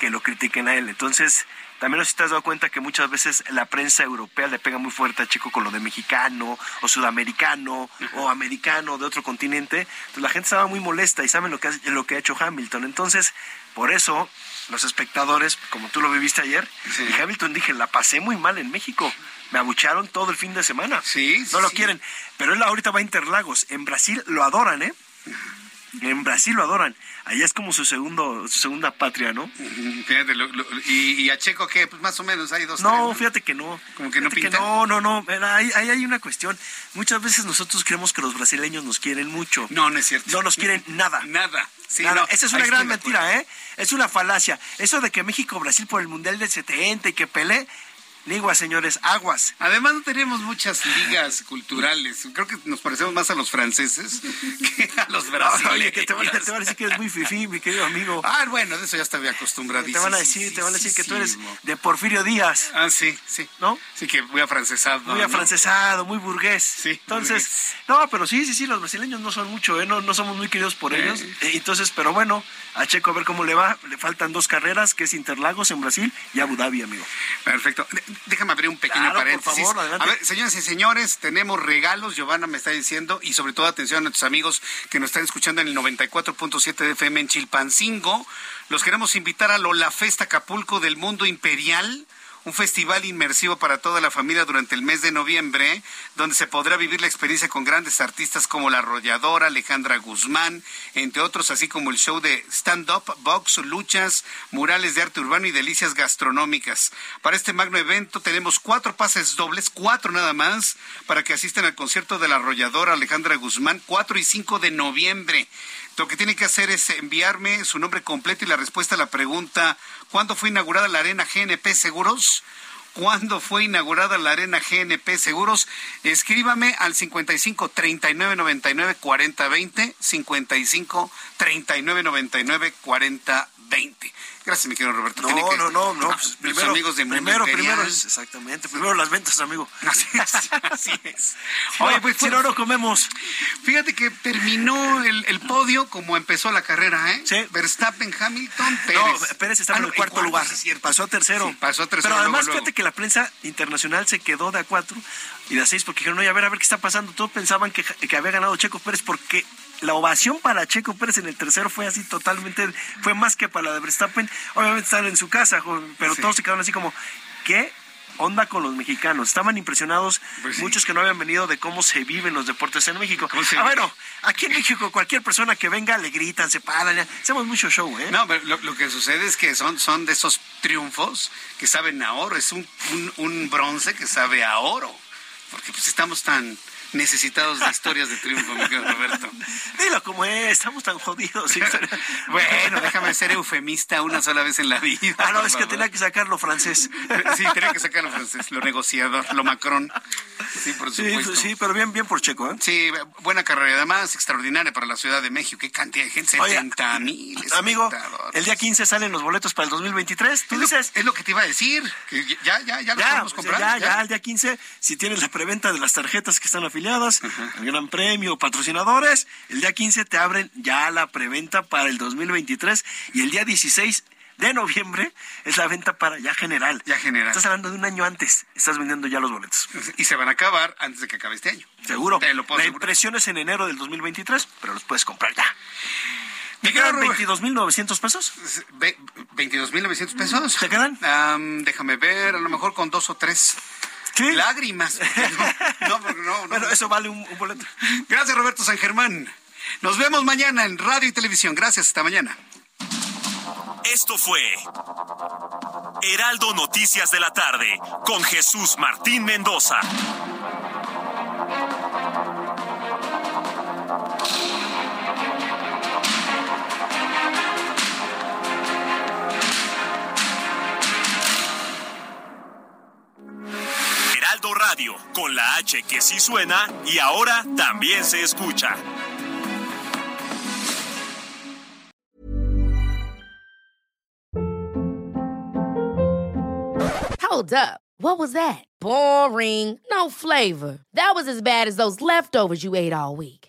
que lo critiquen a él. Entonces, también no sé si te has dado cuenta que muchas veces la prensa europea le pega muy fuerte a Checo con lo de mexicano o sudamericano o americano de otro continente. Entonces la gente estaba muy molesta y saben lo que, ha, lo que ha hecho Hamilton. Entonces, por eso los espectadores, como tú lo viviste ayer, y Hamilton dije, la pasé muy mal en México. Me abucharon todo el fin de semana.
Sí,
No lo quieren. Pero él ahorita va a Interlagos. En Brasil lo adoran, ¿eh? En Brasil lo adoran. Allá es como su segundo, su segunda patria, ¿no?
Fíjate, lo- lo- y, y a Checo qué, pues más o menos hay dos.
No,
tres,
fíjate que no.
Como que no
Fíjate
pinta.
no, no, no. Ahí, ahí hay una cuestión. Muchas veces nosotros creemos que los brasileños nos quieren mucho.
No, no es cierto.
No nos quieren nada.
Nada. Sí,
Nada.
no,
Esa es una gran mentira, ¿eh? Es una falacia. Eso de que México-Brasil por el Mundial del 70 y que Pelé, Aguas, señores, aguas.
Además no tenemos muchas ligas culturales. Creo que nos parecemos más a los franceses *laughs* que a los brasileños.
Oye, que te van, a- te van a decir que eres muy fifí, mi querido amigo.
Ah, bueno, de eso ya estaba acostumbradísimo.
Te van a decir, te van a decir que tú eres de Porfirio Díaz.
Ah, sí, sí.
¿No?
Sí, que muy afrancesado.
Muy
¿no?
afrancesado, muy burgués.
Sí,
Entonces, no, pero sí, sí, sí, los brasileños no son mucho, ¿eh? no, no somos muy queridos por ellos. Eh, Entonces, pero bueno, a Checo a ver cómo le va. Le faltan dos carreras, que es Interlagos en Brasil y Abu Dhabi, amigo.
Perfecto. Déjame abrir un pequeño
Claro, por
paréntesis.
favor, adelante.
A ver, señoras y señores, tenemos regalos. Giovanna me está diciendo, y sobre todo atención a nuestros amigos que nos están escuchando en el 94.7 de FM en Chilpancingo. Los queremos invitar a Lola Festa Acapulco del Mundo Imperial. Un festival inmersivo para toda la familia durante el mes de noviembre, donde se podrá vivir la experiencia con grandes artistas como La Arrolladora, Alejandra Guzmán, entre otros, así como el show de stand-up, box, luchas, murales de arte urbano y delicias gastronómicas. Para este magno evento tenemos cuatro pases dobles, cuatro nada más, para que asistan al concierto de La Arrolladora, Alejandra Guzmán, 4 y 5 de noviembre. Lo que tiene que hacer es enviarme su nombre completo y la respuesta a la pregunta, ¿cuándo fue inaugurada la Arena GNP Seguros? ¿Cuándo fue inaugurada la Arena GNP Seguros? Escríbame al 55 39 99 40 20, 55 39 99 40 20. Gracias, mi querido Roberto.
No,
que-
no, no, no.
Ah,
pues, primero,
amigos de
primero, primero, es- exactamente. Primero las ventas, amigo. *laughs*
Así es, así es.
Oye,
pues
si no, no comemos.
Fíjate que terminó el, el podio como empezó la carrera, ¿eh?
Sí.
Verstappen, Hamilton, Pérez.
No, Pérez estaba
Ah,
en
no,
el cuarto lugar.
sí, es cierto.
pasó a tercero.
Sí, pasó a tercero,
Pero además,
luego, luego.
fíjate que la prensa internacional se quedó de a cuatro y de a seis porque dijeron, oye, a ver, a ver qué está pasando. Todos pensaban que, que había ganado Checo Pérez porque la ovación para Checo Pérez en el tercero fue así totalmente, fue más que para la de Verstappen. Obviamente estaban en su casa, pero
Sí.
todos se quedaron así como, ¿qué? onda con los mexicanos. Estaban impresionados
Pues sí.
muchos que no habían venido de cómo se viven los deportes en México.
¿Cómo se
Ah, bueno, aquí en México cualquier persona que venga le gritan, se paran, hacemos mucho show, ¿eh?
No, pero lo, lo que sucede es que son, son de esos triunfos que saben a oro. Es un, un, un bronce que sabe a oro. Porque pues estamos tan necesitados de historias de triunfo, mi querido Roberto.
Dilo como es, estamos tan jodidos. sí. *laughs*
Bueno, déjame ser eufemista una sola vez en la vida.
Ah, no, es que tenía que sacarlo francés. *laughs*
Sí, tenía que sacarlo francés, lo negociador, lo Macron. Sí, por
Sí,
supuesto.
pues sí, pero bien, bien por Checo, ¿eh?
Sí, buena carrera, además extraordinaria para la Ciudad de México. Qué cantidad de gente,
Oye,
70 mil. *laughs*
Amigo, el día 15 salen los boletos para el 2023. Tú
Es lo,
dices,
es lo que te iba a decir, que ya, ya, ya los
ya,
podemos
pues,
comprar.
ya, ya, el día 15, si tienes la preventa de las tarjetas que están afiliadas, el Gran Premio, patrocinadores, el día 15 te abren ya la preventa para el 2023 y el día 16 de noviembre es la venta para ya general.
Ya general.
Estás hablando de un año antes, estás vendiendo ya los boletos.
Y se van a acabar antes de que acabe este año.
Seguro.
Te lo puedo
la impresión es en enero del 2023, pero los puedes comprar ya. ¿Te quedan
quedo,
22.900 pesos?
Ve- 22.900 pesos.
¿Te quedan?
Am, déjame ver, a lo mejor con dos o tres
Sí.
lágrimas. *laughs* No, no, porque no, no.
Bueno, eso vale un, un boleto.
Gracias, Roberto San Germán. Nos vemos mañana en radio y televisión. Gracias, hasta mañana.
Esto fue Heraldo Noticias de la tarde con Jesús Martín Mendoza. Radio, con la H que sí suena y ahora también se escucha.
Hold up. What was that? Boring. No flavor. That was as bad as those leftovers you ate all week.